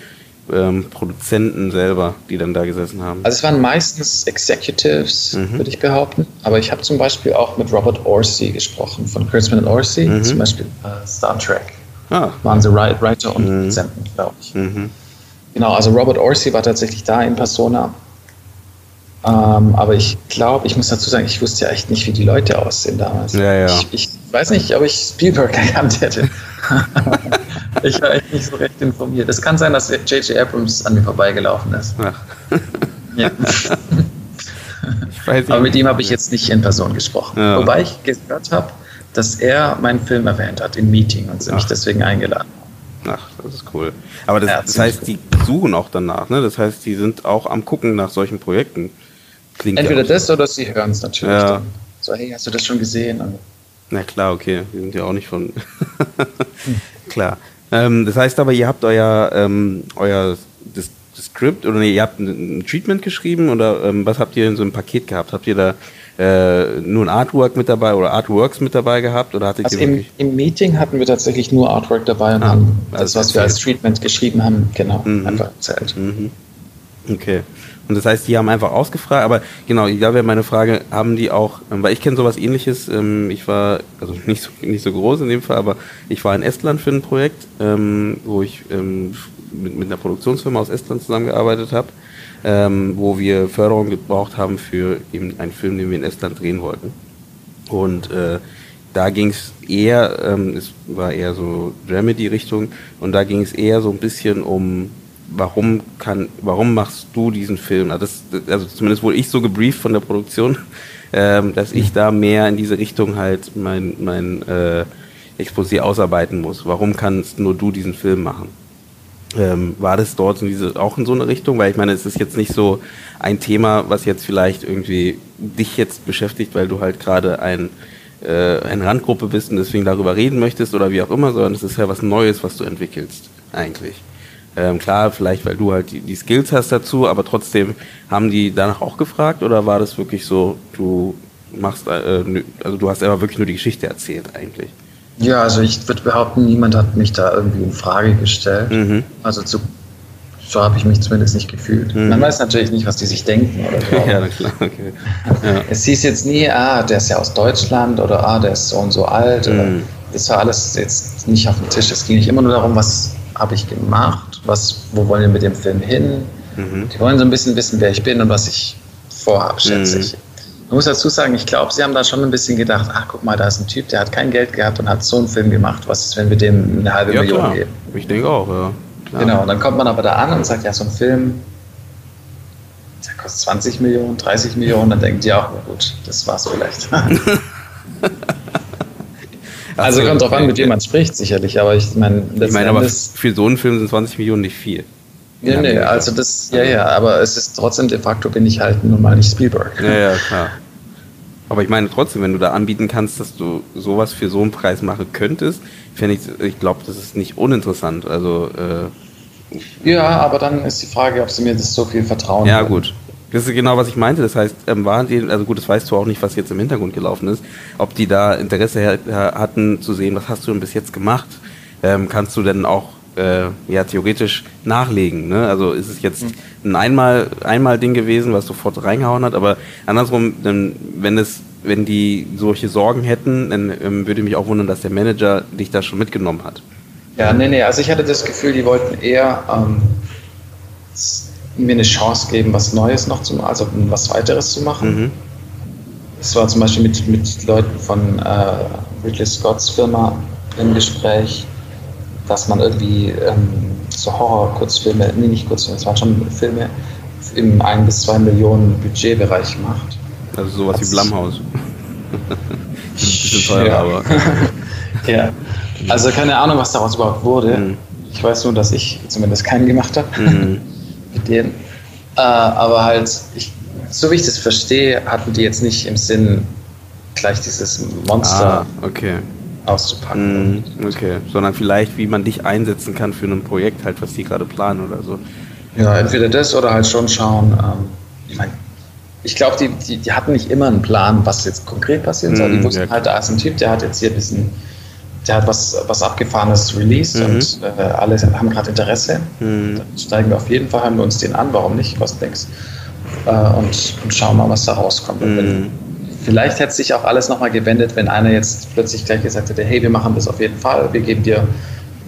ähm, Produzenten selber, die dann da gesessen haben? Also es waren meistens Executives, mhm. würde ich behaupten. Aber ich habe zum Beispiel auch mit Robert Orsi gesprochen, von Kurtzman und Orsi, mhm. zum Beispiel äh, Star Trek. Ah. Waren sie Writer und mhm. Produzenten, glaube ich. Mhm. Genau, also Robert Orsi war tatsächlich da in Persona. Ähm, aber ich glaube, ich muss dazu sagen, ich wusste ja echt nicht, wie die Leute aussehen damals. Ja, ja. Ich, ich weiß nicht, ob ich Spielberg erkannt hätte. ich war echt nicht so recht informiert. Es kann sein, dass J.J. Abrams an mir vorbeigelaufen ist. Ach. Ja. Aber mit ihm habe ich jetzt nicht in Person gesprochen. Ja. Wobei ich gehört habe, dass er meinen Film erwähnt hat im Meeting und sie mich deswegen eingeladen Ach, das ist cool. Aber das, ja, das heißt, die suchen auch danach, ne? Das heißt, die sind auch am Gucken nach solchen Projekten. Klingt Entweder ja das so. oder sie hören es natürlich. Ja. So, hey, hast du das schon gesehen? Na klar, okay. Wir sind ja auch nicht von. klar. Ähm, das heißt aber, ihr habt euer, ähm, euer das, das Script oder nee, ihr habt ein, ein Treatment geschrieben oder ähm, was habt ihr in so einem Paket gehabt? Habt ihr da äh, nur ein Artwork mit dabei oder Artworks mit dabei gehabt? Oder hattet also im, im, Meeting hatten wir tatsächlich nur Artwork dabei und ah, haben also das, was wir als Treatment geschrieben haben, genau, mhm. einfach erzählt. Mhm. Okay. Und das heißt, die haben einfach ausgefragt, aber genau, da wäre meine Frage, haben die auch, ähm, weil ich kenne sowas ähnliches, ähm, ich war, also nicht so, nicht so groß in dem Fall, aber ich war in Estland für ein Projekt, ähm, wo ich mit, mit einer Produktionsfirma aus Estland zusammengearbeitet habe, wo wir Förderung gebraucht haben für eben einen Film, den wir in Estland drehen wollten. Und äh, da ging es eher, es war eher so Dramedy-Richtung, und da ging es eher so ein bisschen um warum kann, warum machst du diesen Film? Also, das, also zumindest wurde ich so gebrieft von der Produktion, ähm, dass ich da mehr in diese Richtung halt mein, mein äh, Exposé ausarbeiten muss. Warum kannst nur du diesen Film machen? Ähm, war das dort in diese, auch in so eine Richtung? Weil ich meine, es ist jetzt nicht so ein Thema, was jetzt vielleicht irgendwie dich jetzt beschäftigt, weil du halt gerade ein, äh, eine Randgruppe bist und deswegen darüber reden möchtest oder wie auch immer, sondern es ist ja was Neues, was du entwickelst, eigentlich. Ähm, klar, vielleicht weil du halt die, die, Skills hast dazu, aber trotzdem haben die danach auch gefragt oder war das wirklich so, du machst, äh, also du hast aber wirklich nur die Geschichte erzählt eigentlich? Ja, also ich würde behaupten, niemand hat mich da irgendwie in Frage gestellt. Mhm. Also zu, so habe ich mich zumindest nicht gefühlt. Mhm. Man weiß natürlich nicht, was die sich denken oder so. ja, klar, okay. Ja. Es hieß jetzt nie, ah, der ist ja aus Deutschland oder ah, der ist so und so alt. Mhm. das war alles jetzt nicht auf dem Tisch. Es ging nicht immer nur darum, was habe ich gemacht, was, wo wollen wir mit dem Film hin. Mhm. Die wollen so ein bisschen wissen, wer ich bin und was ich vorhabe, schätze mhm. ich. Man muss dazu sagen, ich glaube, sie haben da schon ein bisschen gedacht, ach guck mal, da ist ein Typ, der hat kein Geld gehabt und hat so einen Film gemacht. Was ist, wenn wir dem eine halbe ja, Million klar. geben? Ich denke auch, ja. Klar. Genau, und dann kommt man aber da an und sagt, ja, so ein Film, der kostet 20 Millionen, 30 Millionen, dann denken die auch, na gut, das war's vielleicht. Also kommt drauf an, mit wem man spricht, sicherlich. Aber ich meine, ich meine, aber für so einen Film sind 20 Millionen nicht viel. Ja, nee, also das, ja, ja, aber es ist trotzdem de facto bin ich halt nun mal nicht Spielberg. Ja, ja, klar. Aber ich meine trotzdem, wenn du da anbieten kannst, dass du sowas für so einen Preis machen könntest, finde ich, ich glaube, das ist nicht uninteressant. Also äh, ja, aber dann ist die Frage, ob sie mir das so viel vertrauen. Ja, können. gut. Das ist genau, was ich meinte. Das heißt, ähm, waren die, also gut, das weißt du auch nicht, was jetzt im Hintergrund gelaufen ist, ob die da Interesse hatten zu sehen, was hast du denn bis jetzt gemacht? Ähm, kannst du denn auch äh, ja theoretisch nachlegen? Ne? Also ist es jetzt ein einmal einmal Ding gewesen, was sofort reingehauen hat, aber andersrum, wenn es wenn die solche Sorgen hätten, dann ähm, würde mich auch wundern, dass der Manager dich da schon mitgenommen hat. Ja, nee, nee, also ich hatte das Gefühl, die wollten eher ähm, mir eine Chance geben, was Neues noch zu machen, also was weiteres zu machen. Mhm. Das war zum Beispiel mit, mit Leuten von äh, Ridley Scotts Firma im Gespräch, dass man irgendwie ähm, so Horror-Kurzfilme, nee, nicht Kurzfilme, es waren schon Filme im 1 bis 2 Millionen Budgetbereich macht. Also sowas wie Blumhaus. ein bisschen teurer, ja. aber. ja. Also keine Ahnung, was daraus überhaupt wurde. Mhm. Ich weiß nur, dass ich zumindest keinen gemacht habe mhm. Mit denen. Äh, aber halt, ich, so wie ich das verstehe, hatten die jetzt nicht im Sinn, gleich dieses Monster ah, okay. auszupacken. Mm, okay, sondern vielleicht, wie man dich einsetzen kann für ein Projekt, halt, was die gerade planen oder so. Ja, entweder das oder halt schon schauen. Ähm, ich meine, ich glaube, die, die, die, hatten nicht immer einen Plan, was jetzt konkret passieren soll. Die mm, wussten ja. halt, da ist ein Typ, der hat jetzt hier ein bisschen, der hat was, was Abgefahrenes released mhm. und äh, alle haben gerade Interesse. Mhm. Dann steigen wir auf jeden Fall, haben wir uns den an, warum nicht, was denkst. Äh, und, und schauen mal, was da rauskommt. Mhm. Vielleicht hätte sich auch alles nochmal gewendet, wenn einer jetzt plötzlich gleich gesagt hätte, hey, wir machen das auf jeden Fall, wir geben dir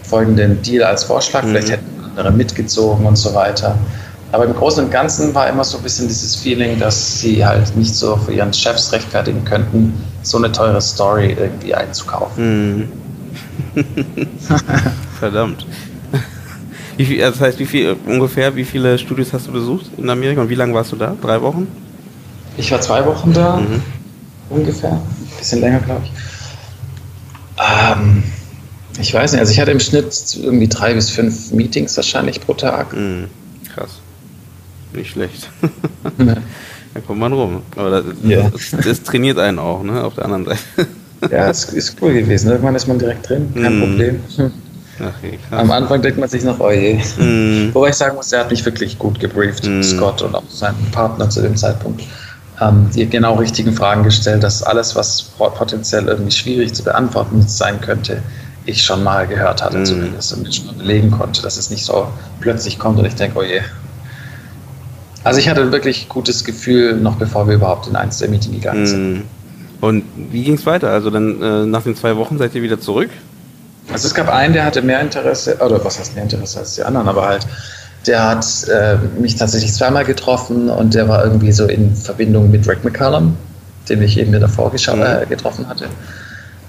folgenden Deal als Vorschlag, mhm. vielleicht hätten andere mitgezogen und so weiter. Aber im Großen und Ganzen war immer so ein bisschen dieses Feeling, dass sie halt nicht so für ihren Chefs rechtfertigen könnten, so eine teure Story irgendwie einzukaufen. Mhm. Verdammt. Viel, das heißt, wie viel, ungefähr, wie viele Studios hast du besucht in Amerika und wie lange warst du da? Drei Wochen? Ich war zwei Wochen da. Mhm ungefähr. Ein bisschen länger, glaube ich. Ähm, ich weiß nicht, also ich hatte im Schnitt irgendwie drei bis fünf Meetings wahrscheinlich pro Tag. Mhm. Krass. Nicht schlecht. da kommt man rum. Aber das, yeah. das, das, trainiert einen auch, ne? Auf der anderen Seite. ja, es ist cool gewesen. Irgendwann ist man direkt drin, kein mm. Problem. Okay, Am Anfang denkt man sich noch, oh je. Mm. Wobei ich sagen muss, er hat mich wirklich gut gebrieft, mm. Scott und auch sein Partner zu dem Zeitpunkt ähm, die genau richtigen Fragen gestellt, dass alles, was potenziell irgendwie schwierig zu beantworten sein könnte, ich schon mal gehört hatte, mm. zumindest und schon belegen konnte, dass es nicht so plötzlich kommt und ich denke, oh je. Also ich hatte ein wirklich gutes Gefühl, noch bevor wir überhaupt in eins der Meeting gegangen sind. Und wie ging es weiter? Also dann äh, nach den zwei Wochen seid ihr wieder zurück? Also es gab einen, der hatte mehr Interesse, oder was heißt mehr Interesse als die anderen, aber halt der hat äh, mich tatsächlich zweimal getroffen und der war irgendwie so in Verbindung mit Rick McCallum, den ich eben davor mhm. äh, getroffen hatte.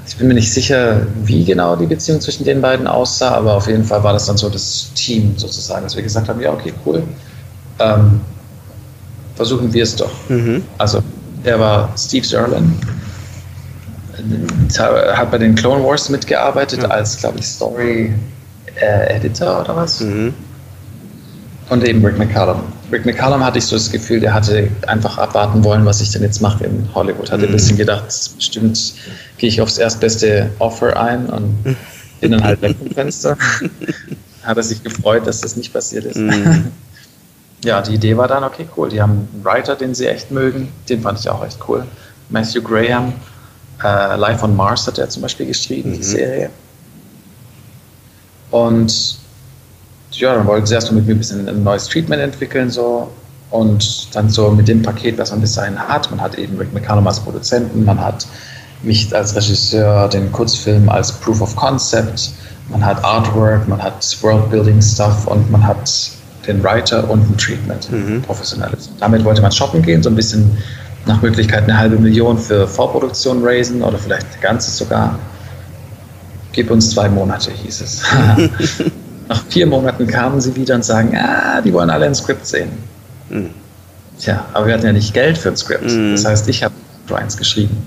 Ich bin mir nicht sicher, wie genau die Beziehung zwischen den beiden aussah, aber auf jeden Fall war das dann so das Team sozusagen, dass wir gesagt haben, ja, okay, cool. Ähm, versuchen wir es doch. Mhm. Also er war Steve Zerlin, hat bei den Clone Wars mitgearbeitet mhm. als, glaube ich, Story äh, Editor oder was. Mhm. Und eben Rick McCallum. Rick McCallum hatte ich so das Gefühl, der hatte einfach abwarten wollen, was ich denn jetzt mache in Hollywood. Hatte mhm. ein bisschen gedacht, bestimmt gehe ich aufs erstbeste Offer ein und bin dann halt weg vom Fenster. Hat er sich gefreut, dass das nicht passiert ist. Ja, die Idee war dann, okay, cool. Die haben einen Writer, den sie echt mögen. Den fand ich auch echt cool. Matthew Graham. Äh, Life on Mars hat er zum Beispiel geschrieben, mhm. die Serie. Und ja, dann wollten sie erst mit mir ein bisschen ein neues Treatment entwickeln so und dann so mit dem Paket, was man bis dahin hat. Man hat eben Rick McCallum als Produzenten, man hat mich als Regisseur, den Kurzfilm als Proof of Concept, man hat Artwork, man hat Worldbuilding Stuff und man hat den Writer und ein Treatment, mhm. professionelles. Damit wollte man shoppen gehen, so ein bisschen nach Möglichkeit eine halbe Million für Vorproduktion raisen oder vielleicht eine ganze sogar. Gib uns zwei Monate, hieß es. Nach vier Monaten kamen sie wieder und sagen, ah, die wollen alle ein Skript sehen. Mhm. Tja, aber wir hatten ja nicht Geld für ein Skript. Mhm. Das heißt, ich habe eins geschrieben.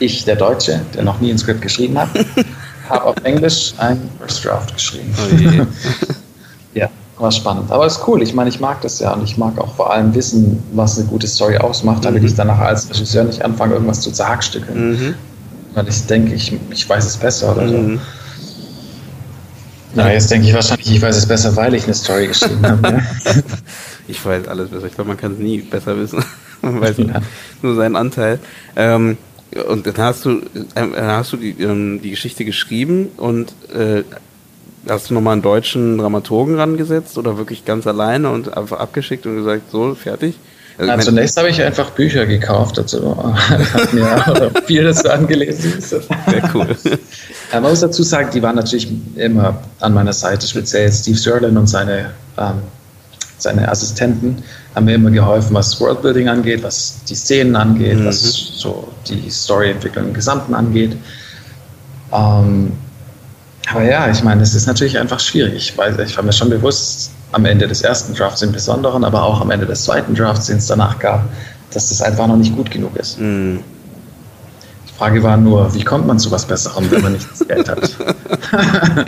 Ich, der Deutsche, der noch nie ein Skript geschrieben hat, habe auf Englisch ein First Draft geschrieben. Oh ja, war spannend. Aber ist cool. Ich meine, ich mag das ja und ich mag auch vor allem wissen, was eine gute Story ausmacht, damit mhm. ich danach als Regisseur nicht anfange, irgendwas zu zerhackstückeln. Mhm. Weil ich denke, ich, ich weiß es besser oder so. Mhm. Na, jetzt denke ich wahrscheinlich, ich weiß es besser, weil ich eine Story geschrieben habe. Ja? ich weiß alles besser. Ich glaube, man kann es nie besser wissen. man weiß ja. nur seinen Anteil. Ähm, und dann hast du, äh, hast du die, ähm, die Geschichte geschrieben und äh, hast du nochmal einen deutschen Dramaturgen rangesetzt oder wirklich ganz alleine und einfach abgeschickt und gesagt, so, fertig? Also Na, zunächst habe ich einfach Bücher gekauft dazu. hat mir viel dazu angelesen. Sehr cool. Man muss dazu sagen, die waren natürlich immer an meiner Seite, speziell Steve Sherlin und seine, ähm, seine Assistenten haben mir immer geholfen, was Worldbuilding angeht, was die Szenen angeht, mhm. was so die Storyentwicklung im Gesamten angeht. Ähm, aber ja, ich meine, es ist natürlich einfach schwierig. Ich, weiß, ich war mir schon bewusst, am Ende des ersten Drafts im Besonderen, aber auch am Ende des zweiten Drafts, den es danach gab, dass das einfach noch nicht gut genug ist. Mm. Die Frage war nur, wie kommt man zu was Besserem, wenn man nicht das Geld hat?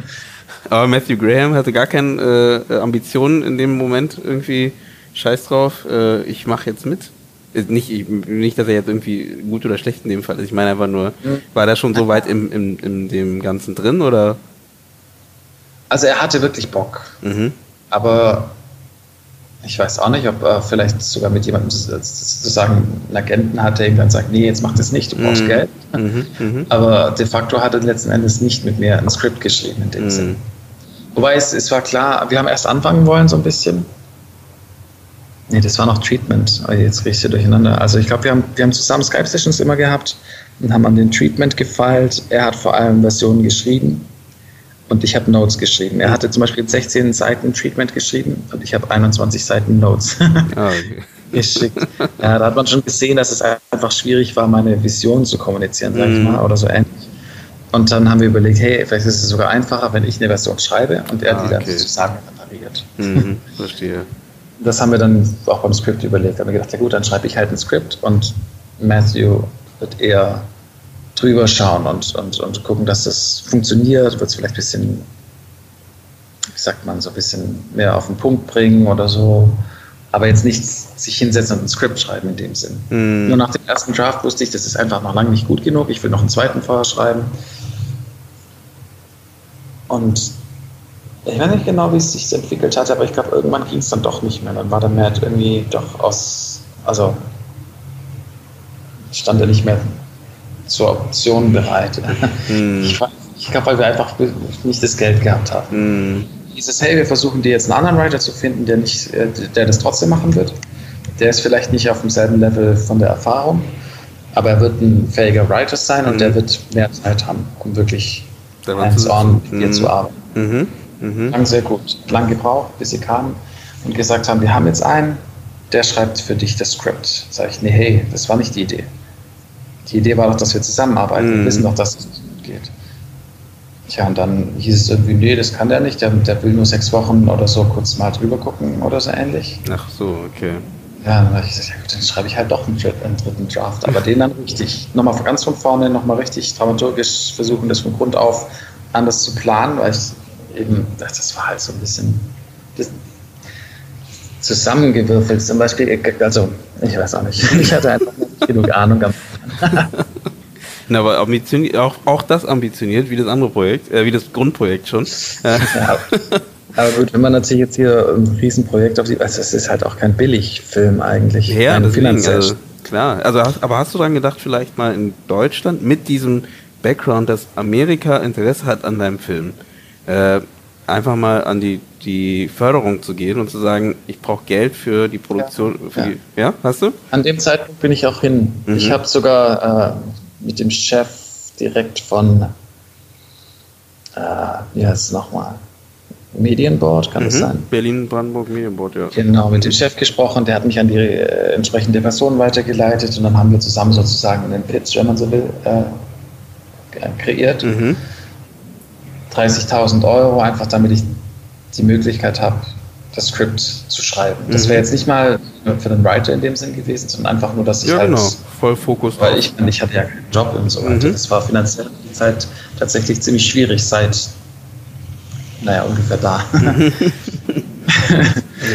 aber Matthew Graham hatte gar keine äh, Ambitionen in dem Moment irgendwie. Scheiß drauf, äh, ich mache jetzt mit. Nicht, nicht, dass er jetzt irgendwie gut oder schlecht in dem Fall ist. Ich meine einfach nur, war der schon so weit im, im, in dem Ganzen drin oder? Also er hatte wirklich Bock. Mhm. Aber ich weiß auch nicht, ob er vielleicht sogar mit jemandem sozusagen einen Agenten hatte, der dann sagt, nee, jetzt mach das nicht, du brauchst mhm. Geld. Mhm. Mhm. Aber de facto hat er letzten Endes nicht mit mir ein Skript geschrieben in dem mhm. Sinn. Wobei es, es war klar, wir haben erst anfangen wollen so ein bisschen Nee, das war noch Treatment. Oh, jetzt kriegst du durcheinander. Also ich glaube, wir haben, wir haben zusammen Skype-Sessions immer gehabt und haben an den Treatment gefeilt. Er hat vor allem Versionen geschrieben und ich habe Notes geschrieben. Er hatte zum Beispiel 16 Seiten Treatment geschrieben und ich habe 21 Seiten Notes ah, okay. geschickt. Ja, da hat man schon gesehen, dass es einfach schwierig war, meine Vision zu kommunizieren, sag ich mhm. mal, oder so ähnlich. Und dann haben wir überlegt, hey, vielleicht ist es sogar einfacher, wenn ich eine Version schreibe und er ah, die dann sozusagen repariert. Mhm, verstehe das haben wir dann auch beim Skript überlegt. Da haben wir gedacht, ja gut, dann schreibe ich halt ein Skript und Matthew wird eher drüber schauen und, und, und gucken, dass das funktioniert, wird es vielleicht ein bisschen, wie sagt man, so ein bisschen mehr auf den Punkt bringen oder so. Aber jetzt nicht sich hinsetzen und ein Skript schreiben in dem Sinn. Mm. Nur nach dem ersten Draft wusste ich, das ist einfach noch lange nicht gut genug. Ich will noch einen zweiten vorher schreiben. Und ich weiß nicht genau, wie es sich entwickelt hat, aber ich glaube, irgendwann ging es dann doch nicht mehr. Dann war der Matt irgendwie doch aus, also stand er nicht mehr zur Option bereit. Mm. Ich, ich glaube, weil wir einfach nicht das Geld gehabt haben. Mm. Dieses, hey, wir versuchen dir jetzt einen anderen Writer zu finden, der, nicht, äh, der das trotzdem machen wird. Der ist vielleicht nicht auf demselben Level von der Erfahrung, aber er wird ein fähiger Writer sein und mm. der wird mehr Zeit haben, um wirklich hands-on mit dir zu arbeiten. -hmm. Mhm. Lang sehr gut. Lang gebraucht, bis sie kamen und gesagt haben, wir haben jetzt einen, der schreibt für dich das Skript. Sag ich, nee, hey, das war nicht die Idee. Die Idee war doch, dass wir zusammenarbeiten. Mhm. Wir wissen doch, dass es gut geht. Tja, und dann hieß es irgendwie, nee, das kann der nicht. Der, der will nur sechs Wochen oder so kurz mal drüber gucken oder so ähnlich. Ach so, okay. Ja, dann habe ich gesagt, ja gut, dann schreibe ich halt doch einen, einen dritten Draft. Aber den dann richtig, nochmal ganz von vorne, nochmal richtig dramaturgisch versuchen, das von Grund auf anders zu planen, weil ich eben, das war halt so ein bisschen zusammengewürfelt. Zum Beispiel, also ich weiß auch nicht, ich hatte einfach nicht genug Ahnung. Na, aber ambitioniert, auch, auch das ambitioniert, wie das andere Projekt, äh, wie das Grundprojekt schon. Ja, aber gut, wenn man natürlich jetzt hier ein Riesenprojekt auf die, also es ist halt auch kein Billigfilm eigentlich. Ja, deswegen, also, klar. Also, aber hast du daran gedacht, vielleicht mal in Deutschland mit diesem Background, dass Amerika Interesse hat an deinem Film? äh, einfach mal an die, die Förderung zu gehen und zu sagen, ich brauche Geld für die Produktion. Ja, für ja. Die, ja. hast du? An dem Zeitpunkt bin ich auch hin. Mhm. Ich habe sogar äh, mit dem Chef direkt von, äh, wie heißt es nochmal? Medienboard, kann mhm. das sein? Berlin-Brandenburg Medienboard, ja. Genau, mit dem Chef gesprochen, der hat mich an die äh, entsprechende Person weitergeleitet und dann haben wir zusammen sozusagen einen Pitch, wenn man so will, äh, kreiert. Mhm. 30.000 Euro, einfach damit ich die Möglichkeit habe, das Skript zu schreiben. Das wäre mhm. jetzt nicht mal für den Writer in dem Sinn gewesen, sondern einfach nur, dass ich ja, halt. Genau. Voll Fokus. Weil ich, ich hatte ja keinen Job und so weiter. Mhm. Das war finanziell die Zeit tatsächlich ziemlich schwierig seit, naja, ungefähr da.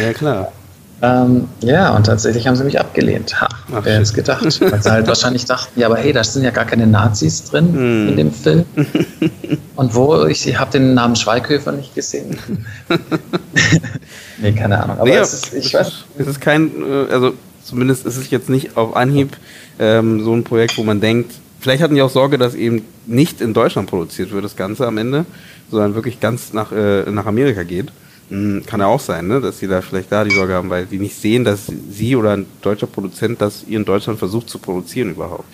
ja, klar. Ähm, ja, und tatsächlich haben sie mich abgelehnt. Ha, Ach, wer hätte es gedacht? Weil sie halt wahrscheinlich dachten, ja, aber hey, da sind ja gar keine Nazis drin hm. in dem Film. Und wo? Ich habe den Namen Schweighöfer nicht gesehen. nee, keine Ahnung. Aber nee, es ist, ich weiß. Es ist kein, äh, also zumindest ist es jetzt nicht auf Anhieb ähm, so ein Projekt, wo man denkt, vielleicht hatten die auch Sorge, dass eben nicht in Deutschland produziert wird, das Ganze am Ende, sondern wirklich ganz nach, äh, nach Amerika geht. Hm, kann ja auch sein, ne? dass sie da vielleicht da die Sorge haben, weil die nicht sehen, dass sie oder ein deutscher Produzent das hier in Deutschland versucht zu produzieren überhaupt.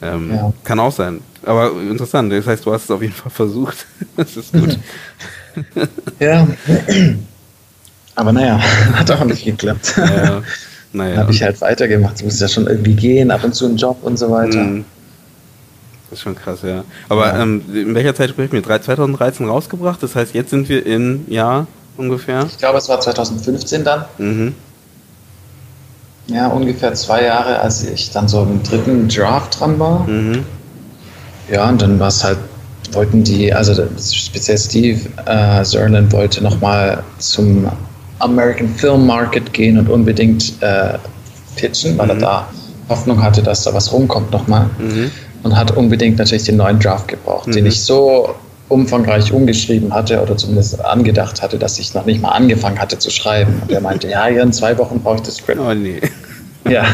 Ähm, ja. Kann auch sein. Aber interessant, das heißt, du hast es auf jeden Fall versucht. das ist gut. ja. Aber naja, hat auch nicht geklappt. Ja, naja. Habe ich halt weitergemacht. Es muss ja schon irgendwie gehen, ab und zu einen Job und so weiter. Mhm. Das ist schon krass, ja. Aber ja. Ähm, in welcher Zeit sprechen wir? 2013 rausgebracht, das heißt, jetzt sind wir in Jahr ungefähr? Ich glaube, es war 2015 dann. Mhm. Ja, ungefähr zwei Jahre, als ich dann so im dritten Draft dran war. Mhm. Ja, und dann war es halt, wollten die, also speziell Steve äh, Zerland wollte nochmal zum American Film Market gehen und unbedingt äh, pitchen, weil mhm. er da Hoffnung hatte, dass da was rumkommt nochmal. Mhm. Und hat unbedingt natürlich den neuen Draft gebraucht, mhm. den ich so umfangreich umgeschrieben hatte oder zumindest angedacht hatte, dass ich noch nicht mal angefangen hatte zu schreiben. Und er meinte, ja, hier in zwei Wochen brauche ich das Script. Oh nee. Ja.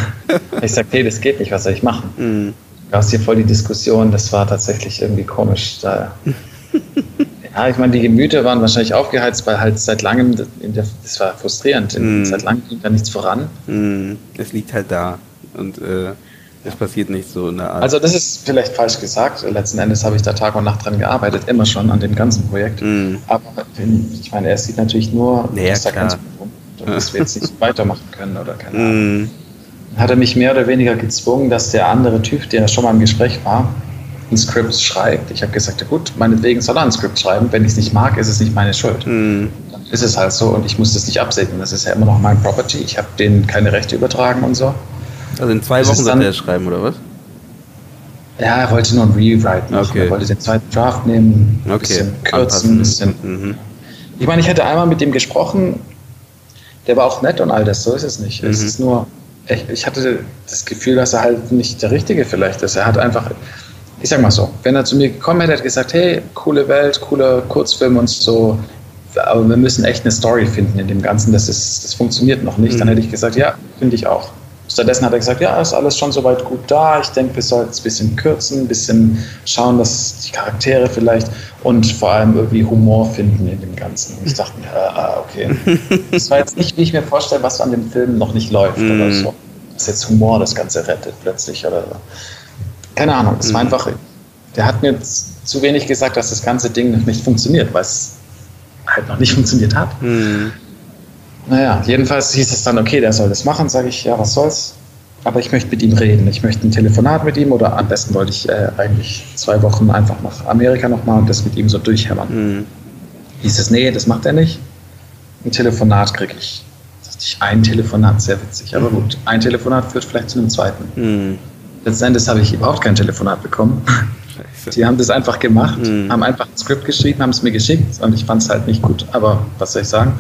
Ich sagte, hey, das geht nicht, was soll ich machen? Mhm. Da ist hier voll die Diskussion, das war tatsächlich irgendwie komisch. Da, ja, ich meine, die Gemüter waren wahrscheinlich aufgeheizt, weil halt seit langem, das war frustrierend, mm. seit langem ging da nichts voran. Mm. Es liegt halt da und äh, es passiert nicht so in der Art. Also das ist vielleicht falsch gesagt. Letzten Endes habe ich da Tag und Nacht dran gearbeitet, immer schon an dem ganzen Projekt. Mm. Aber ich meine, er sieht natürlich nur, naja, was da ganz rum und dass wir jetzt nicht weitermachen können oder keine Ahnung. Mm. Hat er mich mehr oder weniger gezwungen, dass der andere Typ, der schon mal im Gespräch war, ein Skript schreibt. Ich habe gesagt, ja gut, meinetwegen soll er ein Skript schreiben. Wenn ich es nicht mag, ist es nicht meine Schuld. Mm. Dann ist es halt so und ich muss das nicht absegnen. Das ist ja immer noch mein Property. Ich habe denen keine Rechte übertragen und so. Also in zwei Wochen sollte er schreiben, oder was? Ja, er wollte nur ein Rewrite machen. Okay. Er wollte den zweiten Draft nehmen, ein okay. bisschen kürzen, ein bisschen. Mhm. Ich meine, ich hatte einmal mit dem gesprochen, der war auch nett und all das, so ist es nicht. Mhm. Es ist nur, ich, ich hatte das Gefühl, dass er halt nicht der Richtige vielleicht ist. Er hat einfach, ich sag mal so, wenn er zu mir gekommen hätte, hätte gesagt, hey, coole Welt, cooler Kurzfilm und so, aber wir müssen echt eine Story finden in dem Ganzen, das, ist, das funktioniert noch nicht, mhm. dann hätte ich gesagt, ja, finde ich auch. Stattdessen hat er gesagt, ja, ist alles schon soweit gut da. Ich denke, wir sollten es ein bisschen kürzen, ein bisschen schauen, dass die Charaktere vielleicht und vor allem irgendwie Humor finden in dem Ganzen. Und ich dachte mir, ah, okay. Das war jetzt nicht, wie ich mir vorstelle, was an dem Film noch nicht läuft mm. oder mhm. so. Dass jetzt Humor das Ganze rettet plötzlich oder so. Keine Ahnung, es war mhm. einfach, der hat mir zu wenig gesagt, dass das ganze Ding noch nicht funktioniert, weil es halt noch nicht funktioniert hat. Mm. Naja, jedenfalls hieß es dann, okay, der soll das machen. Sage ich, ja, was soll's. Aber ich möchte mit ihm reden. Ich möchte ein Telefonat mit ihm oder am besten wollte ich äh, eigentlich zwei Wochen einfach nach Amerika nochmal und das mit ihm so durchhämmern. Mhm. Hieß es, nee, das macht er nicht. Ein Telefonat kriege ich. Dachte ich, ein Telefonat, sehr witzig. Aber gut, ein Telefonat führt vielleicht zu einem zweiten. Mhm. Letzten Endes habe ich überhaupt kein Telefonat bekommen. Die haben das einfach gemacht, mhm. haben einfach ein Skript geschrieben, haben es mir geschickt und ich fand es halt nicht gut. Aber was soll ich sagen?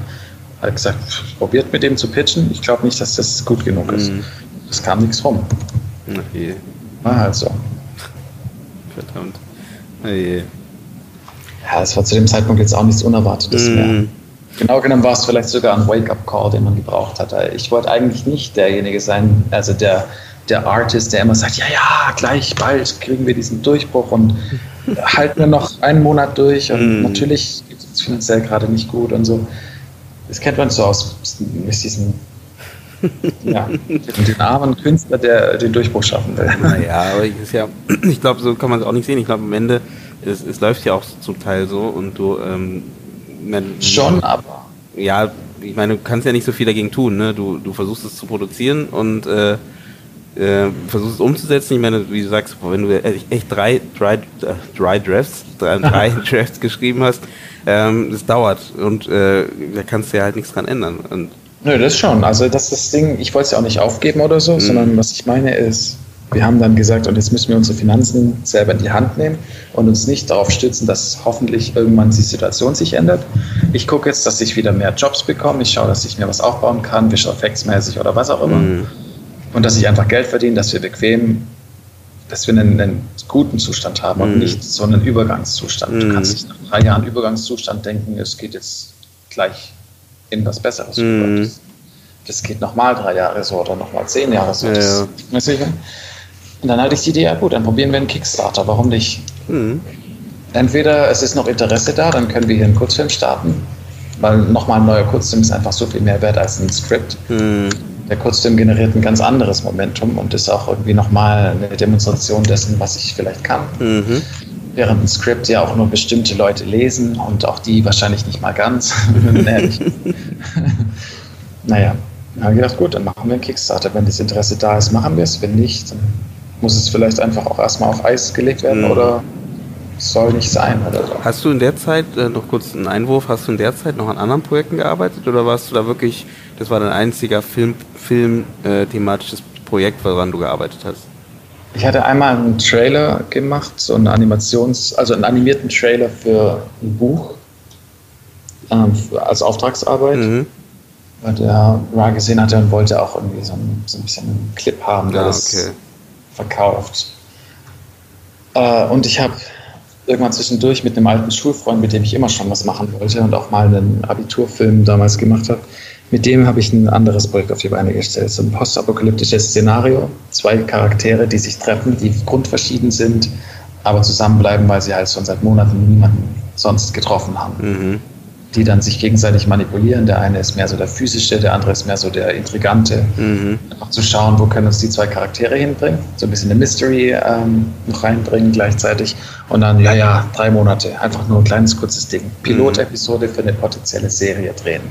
Hat gesagt, probiert mit dem zu pitchen. Ich glaube nicht, dass das gut genug ist. Mhm. Es kam nichts rum. Okay. War halt so. Verdammt. Okay. Ja, es war zu dem Zeitpunkt jetzt auch nichts Unerwartetes mhm. mehr. Genau genommen war es vielleicht sogar ein Wake-up-Call, den man gebraucht hat. Ich wollte eigentlich nicht derjenige sein, also der, der Artist, der immer sagt, ja, ja, gleich bald kriegen wir diesen Durchbruch und halten wir noch einen Monat durch und mm. natürlich geht es finanziell gerade nicht gut und so. Das kennt man so aus mit diesem ja, den armen Künstler, der den Durchbruch schaffen will. Naja, aber ich, ja, ich glaube, so kann man es auch nicht sehen. Ich glaube, am Ende, es, es, läuft ja auch zum Teil so und du. Ähm, man, Schon, aber. Ja, ich meine, du kannst ja nicht so viel dagegen tun. Ne? Du, du versuchst es zu produzieren und äh, äh, versuchst es umzusetzen. Ich meine, wie du sagst, wenn du echt drei, drei, äh, drei Drafts, drei, drei Drafts geschrieben hast, ähm, das dauert und äh, da kannst du ja halt nichts dran ändern. Und Nö, das schon. Also das ist das Ding, ich wollte es ja auch nicht aufgeben oder so, mhm. sondern was ich meine ist, wir haben dann gesagt, und jetzt müssen wir unsere Finanzen selber in die Hand nehmen und uns nicht darauf stützen, dass hoffentlich irgendwann die Situation sich ändert. Ich gucke jetzt, dass ich wieder mehr Jobs bekomme. Ich schaue, dass ich mir was aufbauen kann, Visual Effects mäßig oder was auch immer. Mhm. Und dass ich einfach Geld verdiene, dass wir bequem dass wir einen, einen guten Zustand haben und mhm. nicht so einen Übergangszustand. Mm. Du mhm. kannst nicht nach drei Jahren Übergangszustand denken, es geht jetzt gleich in was Besseres. Mm. Das, das, geht nochmal drei Jahre so oder nochmal zehn Jahre so. Ja, das, ja. Und dann hatte ich die Idee, ja gut, dann probieren wir einen Kickstarter, warum nicht? Mm. Entweder es ist noch Interesse da, dann können wir hier einen Kurzfilm starten, weil nochmal ein neuer Kurzfilm ist einfach so viel mehr wert als ein Skript der Kurzfilm generiert ein ganz anderes Momentum und ist auch irgendwie nochmal eine Demonstration dessen, was ich vielleicht kann. Mhm. Während ein Skript ja auch nur bestimmte Leute lesen und auch die wahrscheinlich nicht mal ganz, naja, dann habe ich gedacht, gut, dann machen wir einen Kickstarter. Wenn das Interesse da ist, machen wir es. Wenn nicht, dann muss es vielleicht einfach auch erstmal auf Eis gelegt werden mhm. oder soll nicht sein oder so. Hast du in der Zeit, äh, noch kurz einen Einwurf, hast du in der Zeit noch an anderen Projekten gearbeitet oder warst du da wirklich, das war dein einziger Film, Film äh, thematisches Projekt, woran du gearbeitet hast? Ich hatte einmal einen Trailer gemacht, so einen Animations-, also einen animierten Trailer für ein Buch ähm, als Auftragsarbeit. Mhm. Weil der Ra gesehen hatte und wollte auch irgendwie so ein, so ein bisschen einen Clip haben, der ah, okay. das verkauft. Äh, und ich habe irgendwann zwischendurch mit einem alten Schulfreund, mit dem ich immer schon was machen wollte und auch mal einen Abiturfilm damals gemacht habe, mit dem habe ich ein anderes Projekt auf die Beine gestellt. So ein postapokalyptisches Szenario. Zwei Charaktere, die sich treffen, die grundverschieden sind, aber zusammenbleiben, weil sie halt schon seit Monaten niemanden sonst getroffen haben. Mhm die dann sich gegenseitig manipulieren. Der eine ist mehr so der physische, der andere ist mehr so der intrigante. Mhm. Einfach zu schauen, wo können uns die zwei Charaktere hinbringen. So ein bisschen eine Mystery ähm, noch reinbringen gleichzeitig. Und dann, ja, ja, drei Monate. Einfach nur ein kleines, kurzes Ding. Pilotepisode für eine potenzielle Serie drehen.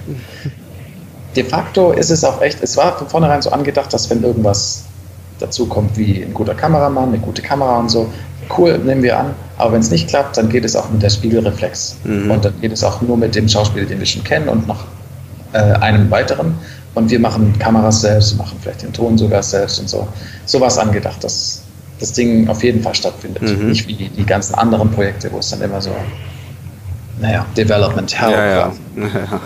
De facto ist es auch echt, es war von vornherein so angedacht, dass wenn irgendwas dazu kommt wie ein guter Kameramann, eine gute Kamera und so, cool, nehmen wir an. Aber wenn es nicht klappt, dann geht es auch mit der Spiegelreflex. Mhm. Und dann geht es auch nur mit dem Schauspieler, den wir schon kennen und noch äh, einem weiteren. Und wir machen Kameras selbst, machen vielleicht den Ton sogar selbst und so. So war es angedacht, dass das Ding auf jeden Fall stattfindet. Mhm. Nicht wie die, die ganzen anderen Projekte, wo es dann immer so, naja, Development Hell ja, ja. ja.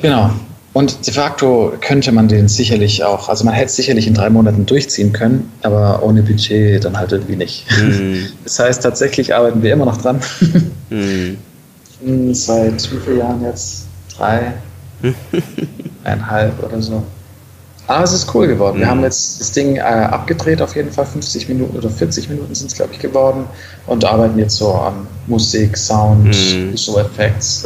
Genau. Und de facto könnte man den sicherlich auch, also man hätte es sicherlich in drei Monaten durchziehen können, aber ohne Budget dann halt irgendwie nicht. Mm. Das heißt, tatsächlich arbeiten wir immer noch dran. Mm. Seit wie vielen Jahren jetzt? Drei, eineinhalb oder so. Aber es ist cool geworden. Mm. Wir haben jetzt das Ding äh, abgedreht, auf jeden Fall 50 Minuten oder 40 Minuten sind es, glaube ich, geworden und arbeiten jetzt so an Musik, Sound, Visual Effects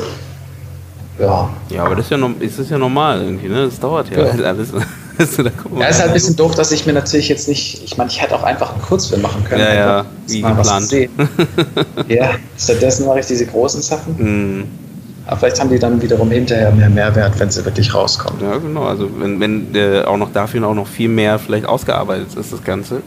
ja. Ja, aber das ist ja, ist ja normal irgendwie, ne? Das dauert ja, ja. Halt alles. Also, da ja, ist halt ein bisschen doof, dass ich mir natürlich jetzt nicht, ich meine, ich hätte auch einfach einen Kurzfilm machen können. Ja, ja, wie geplant. ja, stattdessen mache ich diese großen Sachen. Mm. Aber vielleicht haben die dann wiederum hinterher mehr Mehrwert, wenn sie wirklich rauskommen. Ja, genau. Also wenn, wenn äh, auch noch dafür auch noch viel mehr vielleicht ausgearbeitet ist, das Ganze,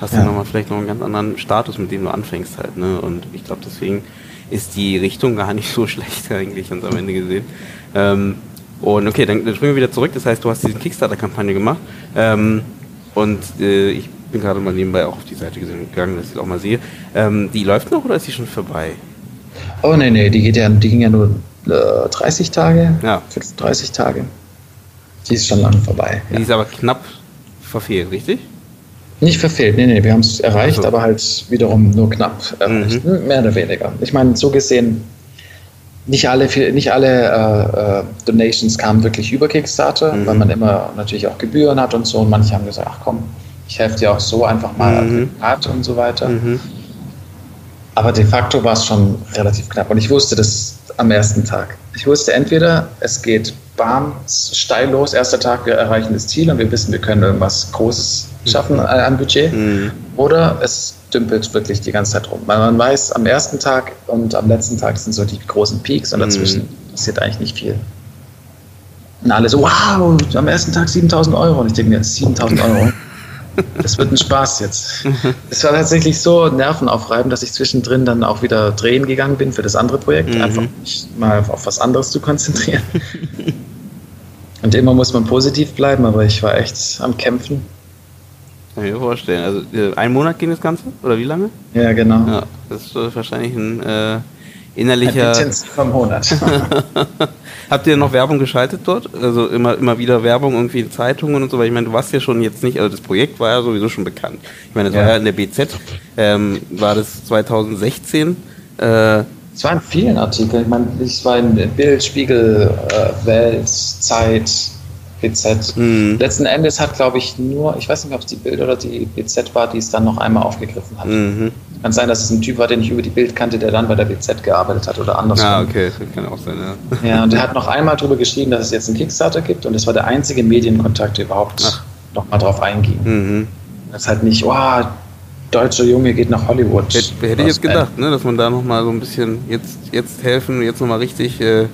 hast ja. du nochmal vielleicht noch einen ganz anderen Status, mit dem du anfängst halt. Ne? Und ich glaube, deswegen ist die Richtung gar nicht so schlecht eigentlich uns am Ende gesehen. Ähm, und okay, dann, dann, springen wir wieder zurück. Das heißt, du hast diese Kickstarter-Kampagne gemacht. Ähm, und äh, ich bin gerade mal nebenbei auch auf die Seite gegangen, dass ich das auch mal sehe. Ähm, die läuft noch oder ist die schon vorbei? Oh nee, nee, die, geht ja, die ging ja nur äh, 30 Tage. Ja. 30 Tage. Die ist schon lange vorbei. Die ja. ist aber knapp verfehlt, richtig? Nicht verfehlt, nee, nee, wir haben es erreicht, also. aber halt wiederum nur knapp erreicht, mhm. mehr oder weniger. Ich meine, so gesehen, nicht alle, nicht alle äh, äh, Donations kamen wirklich über Kickstarter, mhm. weil man immer natürlich auch Gebühren hat und so. Und manche haben gesagt, ach komm, ich helfe dir auch so einfach mal mhm. und so weiter. Mhm. Aber de facto war es schon relativ knapp. Und ich wusste das am ersten Tag. Ich wusste entweder, es geht bam, steil los, erster Tag, wir erreichen das Ziel und wir wissen, wir können irgendwas Großes schaffen mhm. an Budget. Mhm. Oder es dümpelt wirklich die ganze Zeit rum. Weil man weiß, am ersten Tag und am letzten Tag sind so die großen Peaks und dazwischen mhm. passiert eigentlich nicht viel. Und alle so, wow, am ersten Tag 7000 Euro. Und ich denke mir, 7000 Euro. Das wird ein Spaß jetzt. Es war tatsächlich so nervenaufreibend, dass ich zwischendrin dann auch wieder drehen gegangen bin für das andere Projekt, mhm. einfach mich mal auf was anderes zu konzentrieren. Und immer muss man positiv bleiben, aber ich war echt am Kämpfen. Kann ich mir vorstellen. Also äh, ein Monat ging das Ganze? Oder wie lange? Ja, genau. Ja, das ist wahrscheinlich ein äh, innerlicher. Ein vom Monat. Habt ihr noch Werbung geschaltet dort? Also immer, immer wieder Werbung irgendwie in Zeitungen und so, weil ich meine, du warst ja schon jetzt nicht, also das Projekt war ja sowieso schon bekannt. Ich meine, das ja. war ja in der BZ, ähm, war das 2016. Äh, es waren vielen Artikeln. Ich meine, es war in Bild, Spiegel, äh, Welt, Zeit, BZ. Mhm. Letzten Endes hat, glaube ich, nur, ich weiß nicht, ob es die Bild oder die BZ war, die es dann noch einmal aufgegriffen hat. Mhm. Kann sein, dass es ein Typ war, den ich über die Bild kannte, der dann bei der BZ gearbeitet hat oder andersrum. Ah, okay, das kann auch sein, ja. Ja, und er hat noch einmal darüber geschrieben, dass es jetzt einen Kickstarter gibt und das war der einzige Medienkontakt, der überhaupt nochmal drauf einging. Mhm. Das ist halt nicht, wow, deutscher Junge geht nach Hollywood. Hätte, hätte ich jetzt gedacht, ne, dass man da nochmal so ein bisschen jetzt, jetzt helfen, jetzt nochmal richtig äh,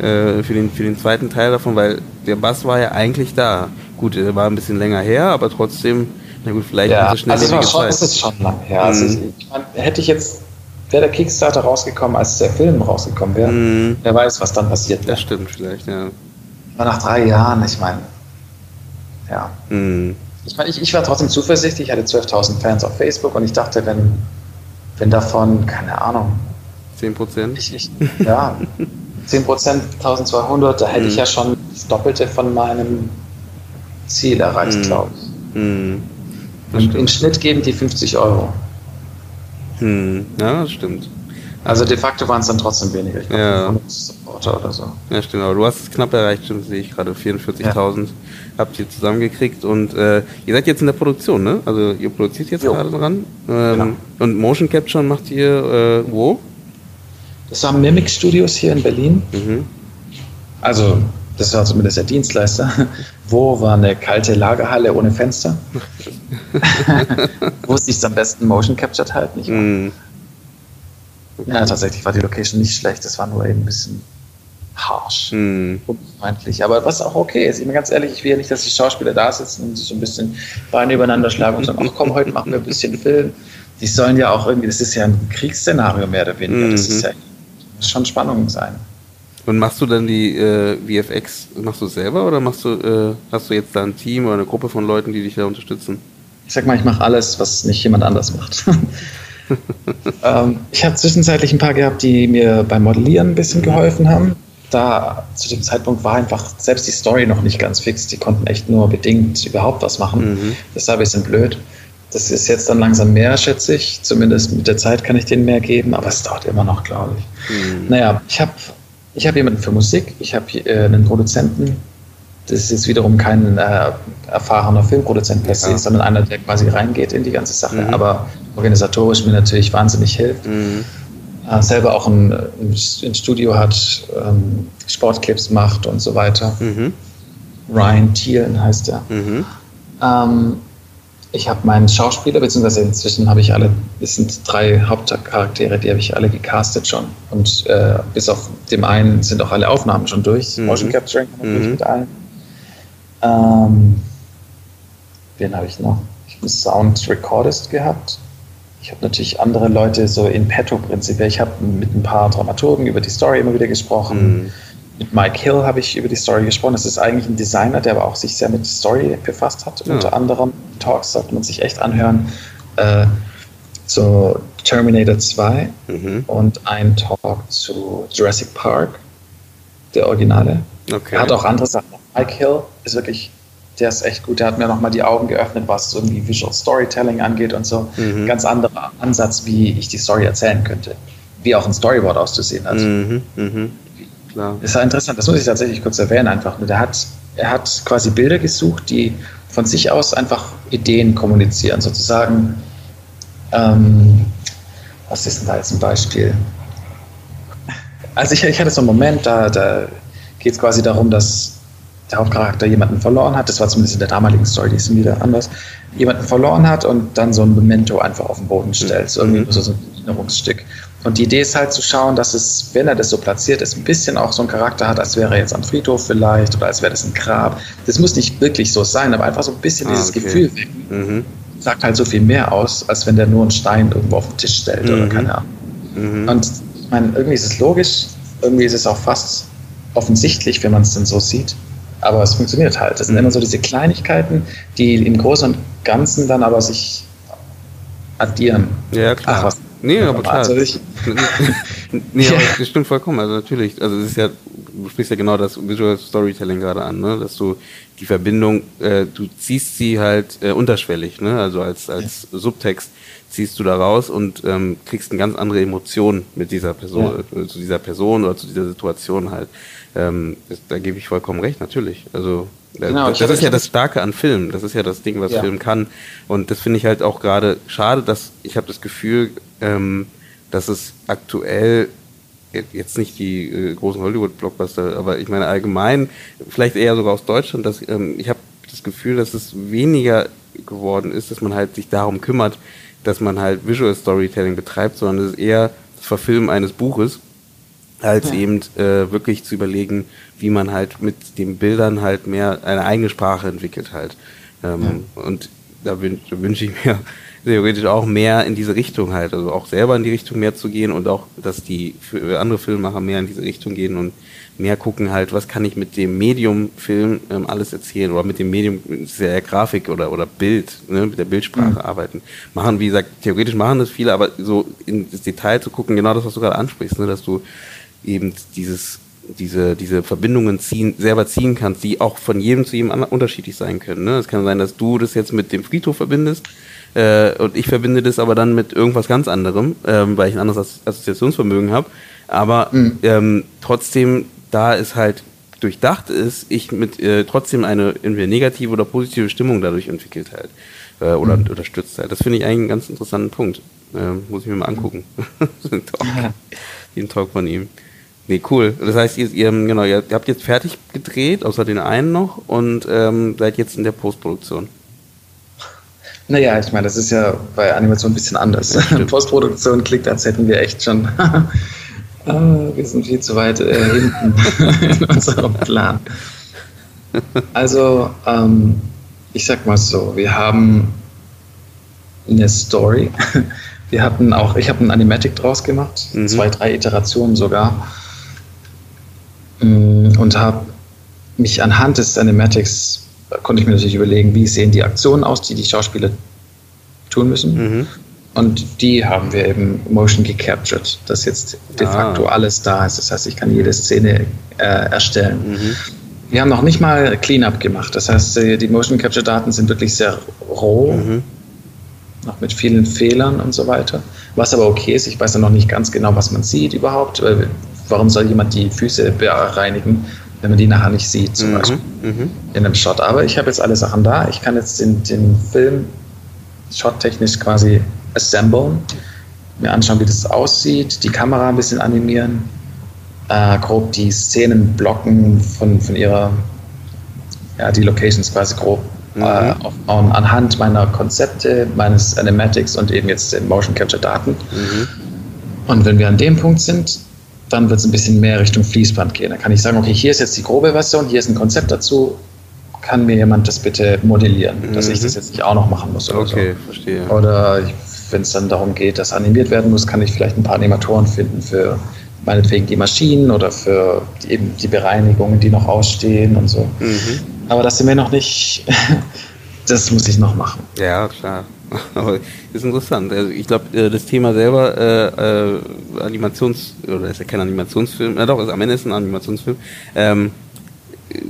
äh, für, den, für den zweiten Teil davon, weil der Bass war ja eigentlich da. Gut, er war ein bisschen länger her, aber trotzdem, na gut, vielleicht ja, so schnell also es schon. Es ist schon lang her. Also mhm. Also ich, ich mein, hätte ich jetzt wäre der Kickstarter rausgekommen, als der Film rausgekommen wäre, Mhm. wer weiß, was dann passiert wäre. Das stimmt vielleicht, ja. Aber nach drei Jahren, ich meine, ja. Mhm. Ich meine, ich, ich war trotzdem zuversichtlich, ich hatte 12.000 Fans auf Facebook und ich dachte, wenn, wenn davon, keine Ahnung, 10 Prozent? ich, ich, ja, 10 Prozent, 1200, da hätte ich Mhm. ja schon das Doppelte von meinem Ziel erreicht, Mhm. glaube ich. Mhm. Im. Schnitt geben die 50 Euro. Mhm. Ja, das stimmt. Also de facto waren es dann trotzdem weniger. Ich glaube, Ja. 500 Supporter oder so. Ja, stimmt, aber du hast es knapp erreicht, stimmt, sehe ich gerade. 44.000 habt ihr zusammengekriegt und äh, ihr seid jetzt in der Produktion, ne? Also ihr produziert jetzt Jo. gerade dran. Ähm, Genau. Und Motion Capture macht ihr äh, wo? Das waren Mimic Studios hier in Berlin. Mhm. Also, das war zumindest der Dienstleister. Wo war eine kalte Lagerhalle ohne Fenster? Wo es sich am besten Motion captured halt nicht. Mhm. Ja, tatsächlich war die Location nicht schlecht. Das war nur eben ein bisschen harsh. Mhm. unfreundlich. Aber was auch okay ist. Ich bin ganz ehrlich, ich will ja nicht, dass die Schauspieler da sitzen und sich so ein bisschen Beine übereinander schlagen und sagen, ach komm, heute machen wir ein bisschen Film. Die sollen ja auch irgendwie, das ist ja ein Kriegsszenario mehr oder weniger. Das Mhm. ist ja muss schon Spannung sein. Und machst du dann die äh, VFX, machst du selber oder machst du, äh, hast du jetzt da ein Team oder eine Gruppe von Leuten, die dich da unterstützen? Ich sag mal, ich mache alles, was nicht jemand anders macht. ähm, ich habe zwischenzeitlich ein paar gehabt, die mir beim Modellieren ein bisschen geholfen haben. Da zu dem Zeitpunkt war einfach selbst die Story noch nicht ganz fix. Die konnten echt nur bedingt überhaupt was machen. Mhm. Das war ein bisschen blöd. Das ist jetzt dann langsam mehr, schätze ich. Zumindest mit der Zeit kann ich denen mehr geben, aber es dauert immer noch, glaube ich. Mhm. Naja, ich habe ich hab jemanden für Musik, ich habe äh, einen Produzenten. Das ist jetzt wiederum kein äh, erfahrener Filmproduzent per se, Ja. sondern einer, der quasi reingeht in die ganze Sache, Mhm. aber organisatorisch mir natürlich wahnsinnig hilft. Mhm. Äh, selber auch ein, ein ein Studio hat, ähm, Sportclips macht und so weiter. Mhm. Ryan Thielen heißt er. Mhm. Ähm, ich habe meinen Schauspieler, beziehungsweise inzwischen habe ich alle, es sind drei Hauptcharaktere, die habe ich alle gecastet schon. Und äh, bis auf dem einen sind auch alle Aufnahmen schon durch. Mhm. Motion Capturing natürlich Mhm. mit allen. Ähm, wen habe ich noch? Ich habe einen Sound Recordist gehabt. Ich habe natürlich andere Leute so in petto prinzipiell. Ich habe mit ein paar Dramaturgen über die Story immer wieder gesprochen. Mhm. Mit Mike Hill habe ich über die Story gesprochen. Das ist eigentlich ein Designer, der aber auch sich sehr mit Story befasst hat. Ja. Unter anderem Talks sollte man sich echt anhören. Äh, zu Terminator 2 Mhm. und ein Talk zu Jurassic Park, der Originale. Okay. Er hat auch andere Sachen. Mike Hill ist wirklich, der ist echt gut. Der hat mir nochmal die Augen geöffnet, was irgendwie Visual Storytelling angeht und so. Mhm. Ganz anderer Ansatz, wie ich die Story erzählen könnte. Wie auch ein Storyboard auszusehen hat. Mhm. Klar. Das war interessant, das muss ich tatsächlich kurz erwähnen einfach. Der hat, er hat quasi Bilder gesucht, die von sich aus einfach Ideen kommunizieren, sozusagen. Ähm, was ist denn da jetzt ein Beispiel? Also ich, ich hatte so einen Moment, da, da geht es quasi darum, dass der Hauptcharakter jemanden verloren hat. Das war zumindest in der damaligen Story, die ist wieder anders. Jemanden verloren hat und dann so ein Memento einfach auf den Boden stellt. So irgendwie Mhm. so ein Erinnerungsstück. Und die Idee ist halt zu schauen, dass es, wenn er das so platziert ist, ein bisschen auch so einen Charakter hat, als wäre er jetzt am Friedhof vielleicht oder als wäre das ein Grab. Das muss nicht wirklich so sein, aber einfach so ein bisschen Ah, dieses okay. Gefühl wecken. Mhm. Sagt halt so viel mehr aus, als wenn der nur einen Stein irgendwo auf den Tisch stellt oder Mhm. keine Ahnung. Mhm. Und ich meine, irgendwie ist es logisch, irgendwie ist es auch fast offensichtlich, wenn man es denn so sieht. Aber es funktioniert halt. Das sind Mhm. immer so diese Kleinigkeiten, die im Großen und Ganzen dann aber sich addieren. Ja, klar. Ach, Nee, aber klar. Also nee, aber Ja. das stimmt vollkommen. Also natürlich, also es ist ja, du sprichst ja genau das Visual Storytelling gerade an, ne? Dass du die Verbindung, äh, du ziehst sie halt äh, unterschwellig, ne? Also als, als Subtext ziehst du da raus und ähm, kriegst eine ganz andere Emotion mit dieser Person, äh, zu dieser Person oder zu dieser Situation halt. Ähm, das, da gebe ich vollkommen recht, natürlich. Also Genau, das, das ist ja das Starke an Film. Das ist ja das Ding, was Ja. Film kann. Und das finde ich halt auch gerade schade, dass ich habe das Gefühl, ähm, dass es aktuell jetzt nicht die äh, großen Hollywood-Blockbuster, aber ich meine allgemein, vielleicht eher sogar aus Deutschland, dass ähm, ich habe das Gefühl, dass es weniger geworden ist, dass man halt sich darum kümmert, dass man halt Visual Storytelling betreibt, sondern es ist eher das Verfilmen eines Buches, als Ja. eben äh, wirklich zu überlegen, wie man halt mit den Bildern halt mehr eine eigene Sprache entwickelt halt. Ähm, Und da wünsche ich mir theoretisch auch mehr in diese Richtung halt, also auch selber in die Richtung mehr zu gehen und auch, dass die andere Filmemacher mehr in diese Richtung gehen und mehr gucken halt, was kann ich mit dem Medium Film ähm, alles erzählen oder mit dem Medium sehr Grafik oder oder Bild, ne, mit der Bildsprache mhm. arbeiten. Machen, wie gesagt, theoretisch machen das viele, aber so in das Detail zu gucken, genau das, was du gerade ansprichst, ne, dass du eben dieses diese, diese Verbindungen ziehen, selber ziehen kannst, die auch von jedem zu jedem unterschiedlich sein können. Ne? Es kann sein, dass du das jetzt mit dem Friedhof verbindest äh, und ich verbinde das aber dann mit irgendwas ganz anderem, ähm, weil ich ein anderes Assoziationsvermögen habe. Aber mhm. ähm, trotzdem, da es halt durchdacht ist, ich mit äh, trotzdem eine entweder negative oder positive Stimmung dadurch entwickelt halt äh, oder mhm. unterstützt halt. Das finde ich eigentlich einen ganz interessanten Punkt. Äh, muss ich mir mal angucken. den, Talk, den Talk von ihm. Nee, cool. Das heißt, ihr, ihr, genau, ihr habt jetzt fertig gedreht, außer den einen noch, und ähm, seid jetzt in der Postproduktion. Naja, ich meine, das ist ja bei Animation ein bisschen anders. Ja, Postproduktion klingt, als hätten wir echt schon. ah, wir sind viel zu weit äh, hinten in unserem Plan. Also, ähm, ich sag mal so, wir haben eine Story. Wir hatten auch, ich habe ein Animatic draus gemacht, mhm. zwei, drei Iterationen sogar. Mm, und habe mich anhand des Cinematics konnte ich mir natürlich überlegen, wie sehen die Aktionen aus, die die Schauspieler tun müssen. Mhm. Und die haben wir eben motion gecaptured, dass jetzt de ah. facto alles da ist. Das heißt, ich kann jede Szene äh, erstellen. Mhm. Wir haben noch nicht mal Cleanup gemacht. Das heißt, äh, die Motion Capture Daten sind wirklich sehr roh, mhm. noch mit vielen Fehlern und so weiter. Was aber okay ist, ich weiß ja noch nicht ganz genau, was man sieht überhaupt warum soll jemand die Füße bereinigen, wenn man die nachher nicht sieht, zum mhm. Beispiel mhm. in einem Shot. Aber ich habe jetzt alle Sachen da. Ich kann jetzt den, den Film shottechnisch quasi assemblen, mir anschauen, wie das aussieht, die Kamera ein bisschen animieren, äh, grob die Szenen blocken von, von ihrer, ja, die Locations quasi grob mhm. äh, aufbauen anhand meiner Konzepte, meines Animatics und eben jetzt den Motion Capture Daten. Mhm. Und wenn wir an dem Punkt sind, dann wird es ein bisschen mehr Richtung Fließband gehen. Da kann ich sagen, okay, hier ist jetzt die grobe Version, hier ist ein Konzept dazu, kann mir jemand das bitte modellieren, mhm. dass ich das jetzt nicht auch noch machen muss. Oder okay, so. verstehe. Oder wenn es dann darum geht, dass animiert werden muss, kann ich vielleicht ein paar Animatoren finden für meinetwegen die Maschinen oder für die, eben die Bereinigungen, die noch ausstehen und so. Mhm. Aber das sind wir noch nicht, das muss ich noch machen. Ja, klar. Aber ist interessant. Also ich glaube, äh, das Thema selber, äh, äh, Animations, oder ist ja kein Animationsfilm, na doch, ist, am Ende ist ein Animationsfilm. Ähm,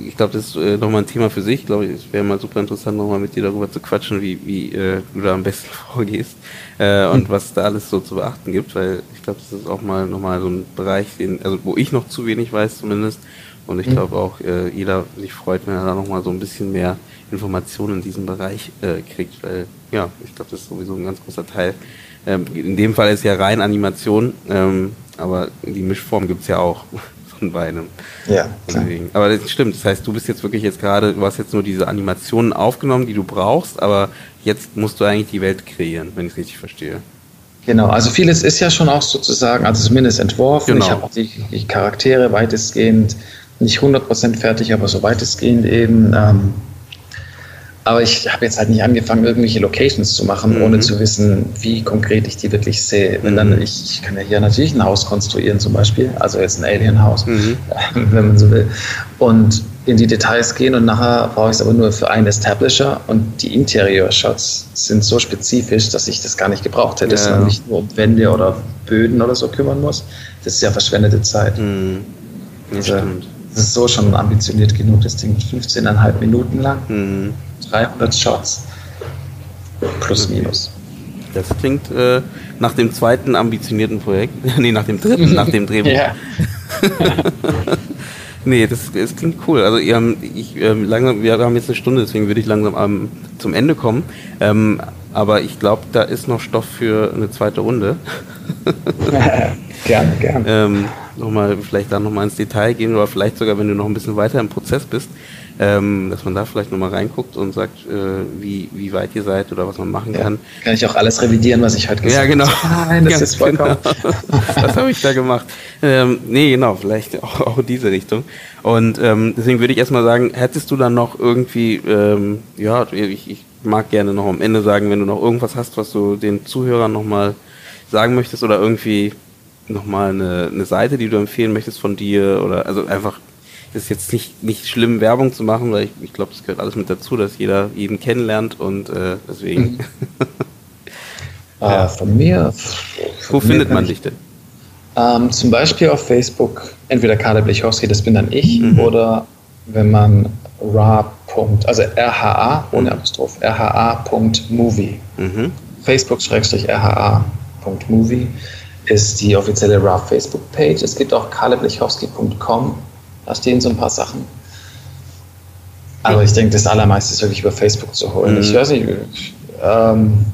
ich glaube, das ist äh, nochmal ein Thema für sich. Ich glaube, es wäre mal super interessant, nochmal mit dir darüber zu quatschen, wie, wie äh, du da am besten vorgehst äh, und mhm. was da alles so zu beachten gibt, weil ich glaube, das ist auch mal nochmal so ein Bereich, den, also wo ich noch zu wenig weiß zumindest. Und ich mhm. glaube auch, äh, jeder sich freut, wenn er da nochmal so ein bisschen mehr Informationen in diesem Bereich äh, kriegt, weil ja, ich glaube, das ist sowieso ein ganz großer Teil. Ähm, in dem Fall ist ja rein Animation, ähm, aber die Mischform gibt es ja auch von beidem. Ja. Deswegen. Aber das stimmt, das heißt, du bist jetzt wirklich jetzt gerade, du hast jetzt nur diese Animationen aufgenommen, die du brauchst, aber jetzt musst du eigentlich die Welt kreieren, wenn ich es richtig verstehe. Genau, also vieles ist ja schon auch sozusagen, also zumindest entworfen. Genau. Ich habe auch die, die, Charaktere weitestgehend, nicht 100% fertig, aber so weitestgehend eben. Ähm, aber ich habe jetzt halt nicht angefangen, irgendwelche Locations zu machen, mhm. ohne zu wissen, wie konkret ich die wirklich sehe. Wenn dann, mhm. ich, ich kann ja hier natürlich ein Haus konstruieren zum Beispiel, also jetzt ein Alien-Haus, mhm. wenn man so will. Und in die Details gehen und nachher brauche ich es aber nur für einen Establisher und die Interior-Shots sind so spezifisch, dass ich das gar nicht gebraucht hätte, ja. dass man nicht nur um Wände oder Böden oder so kümmern muss. Das ist ja verschwendete Zeit. Mhm. Ja, also. Das ist so schon ambitioniert genug, das Ding 15,5 Minuten lang. Mhm. 300 Shots. Plus, minus. Das klingt äh, nach dem zweiten ambitionierten Projekt. nee, nach dem dritten, nach dem Drehbuch. ja. nee, das, das klingt cool. Also ihr, ich, äh, langsam, wir haben jetzt eine Stunde, deswegen würde ich langsam ähm, zum Ende kommen. Ähm, aber ich glaube, da ist noch Stoff für eine zweite Runde. gerne, gerne. Ähm, nochmal, vielleicht da nochmal ins Detail gehen oder vielleicht sogar, wenn du noch ein bisschen weiter im Prozess bist. Ähm, dass man da vielleicht nochmal reinguckt und sagt, äh, wie, wie weit ihr seid oder was man machen ja. kann. Kann ich auch alles revidieren, was ich heute gesagt habe? Ja, genau. Nein, das ist vollkommen. Genau. was habe ich da gemacht? Ähm, nee, genau, vielleicht auch, auch in diese Richtung. Und ähm, deswegen würde ich erstmal sagen, hättest du dann noch irgendwie, ähm, ja, ich, ich mag gerne noch am Ende sagen, wenn du noch irgendwas hast, was du den Zuhörern nochmal sagen möchtest oder irgendwie nochmal eine, eine Seite, die du empfehlen möchtest von dir oder also einfach ist jetzt nicht, nicht schlimm, Werbung zu machen, weil ich, ich glaube, das gehört alles mit dazu, dass jeder jeden kennenlernt und äh, deswegen. Mhm. ah, von mir. Wo von findet mir man dich denn? Ähm, zum Beispiel auf Facebook, entweder Kader Blechowski, das bin dann ich, mhm. oder wenn man ra. also rha ohne Apostroph, rha.movie. Mhm. Facebook-rha.movie ist die offizielle RA Facebook-Page. Es gibt auch kaleblechowski.com, da stehen so ein paar Sachen. Aber ich denke, das Allermeiste ist wirklich über Facebook zu holen. Mhm. Ich weiß nicht, ähm,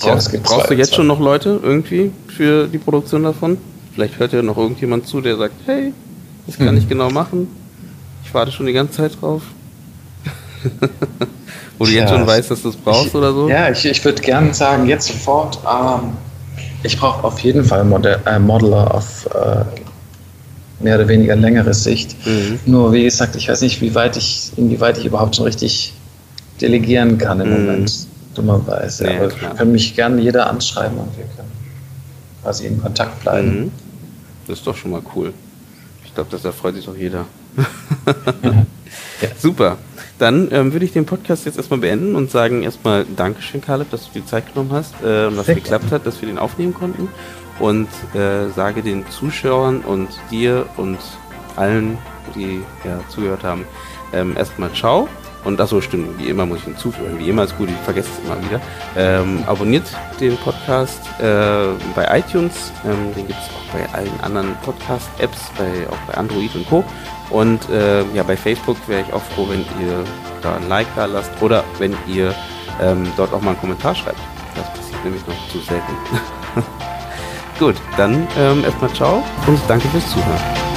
brauchst, brauchst du jetzt zwei. schon noch Leute irgendwie für die Produktion davon? Vielleicht hört ja noch irgendjemand zu, der sagt, hey, das kann mhm. ich genau machen. Ich warte schon die ganze Zeit drauf. Wo du ja, jetzt schon weißt, dass du es brauchst ich, oder so? Ja, ich, ich würde gerne sagen, jetzt sofort, ähm, ich brauche auf jeden Fall Model, äh, Modeler auf äh, mehr oder weniger längere Sicht. Mhm. Nur wie gesagt, ich weiß nicht, wie weit ich, inwieweit ich überhaupt schon richtig delegieren kann im mhm. Moment, dummerweise. Nee, Aber klar. können mich gerne jeder anschreiben und wir können quasi in Kontakt bleiben. Mhm. Das ist doch schon mal cool. Ich glaube, das erfreut sich doch jeder. ja. Super. Dann ähm, würde ich den Podcast jetzt erstmal beenden und sagen erstmal Dankeschön, Caleb, dass du die Zeit genommen hast äh, und dass es geklappt hat, dass wir den aufnehmen konnten. Und äh, sage den Zuschauern und dir und allen, die ja, zugehört haben, ähm, erstmal Ciao. Und achso, stimmt, wie immer muss ich hinzufügen. Wie immer ist gut, ich vergesse es immer wieder. Ähm, abonniert den Podcast äh, bei iTunes. Ähm, den gibt es auch bei allen anderen Podcast-Apps, bei, auch bei Android und Co. Und äh, ja, bei Facebook wäre ich auch froh, wenn ihr da ein Like da lasst oder wenn ihr ähm, dort auch mal einen Kommentar schreibt. Das passiert nämlich noch zu selten. Gut, dann ähm, erstmal ciao und danke fürs Zuhören.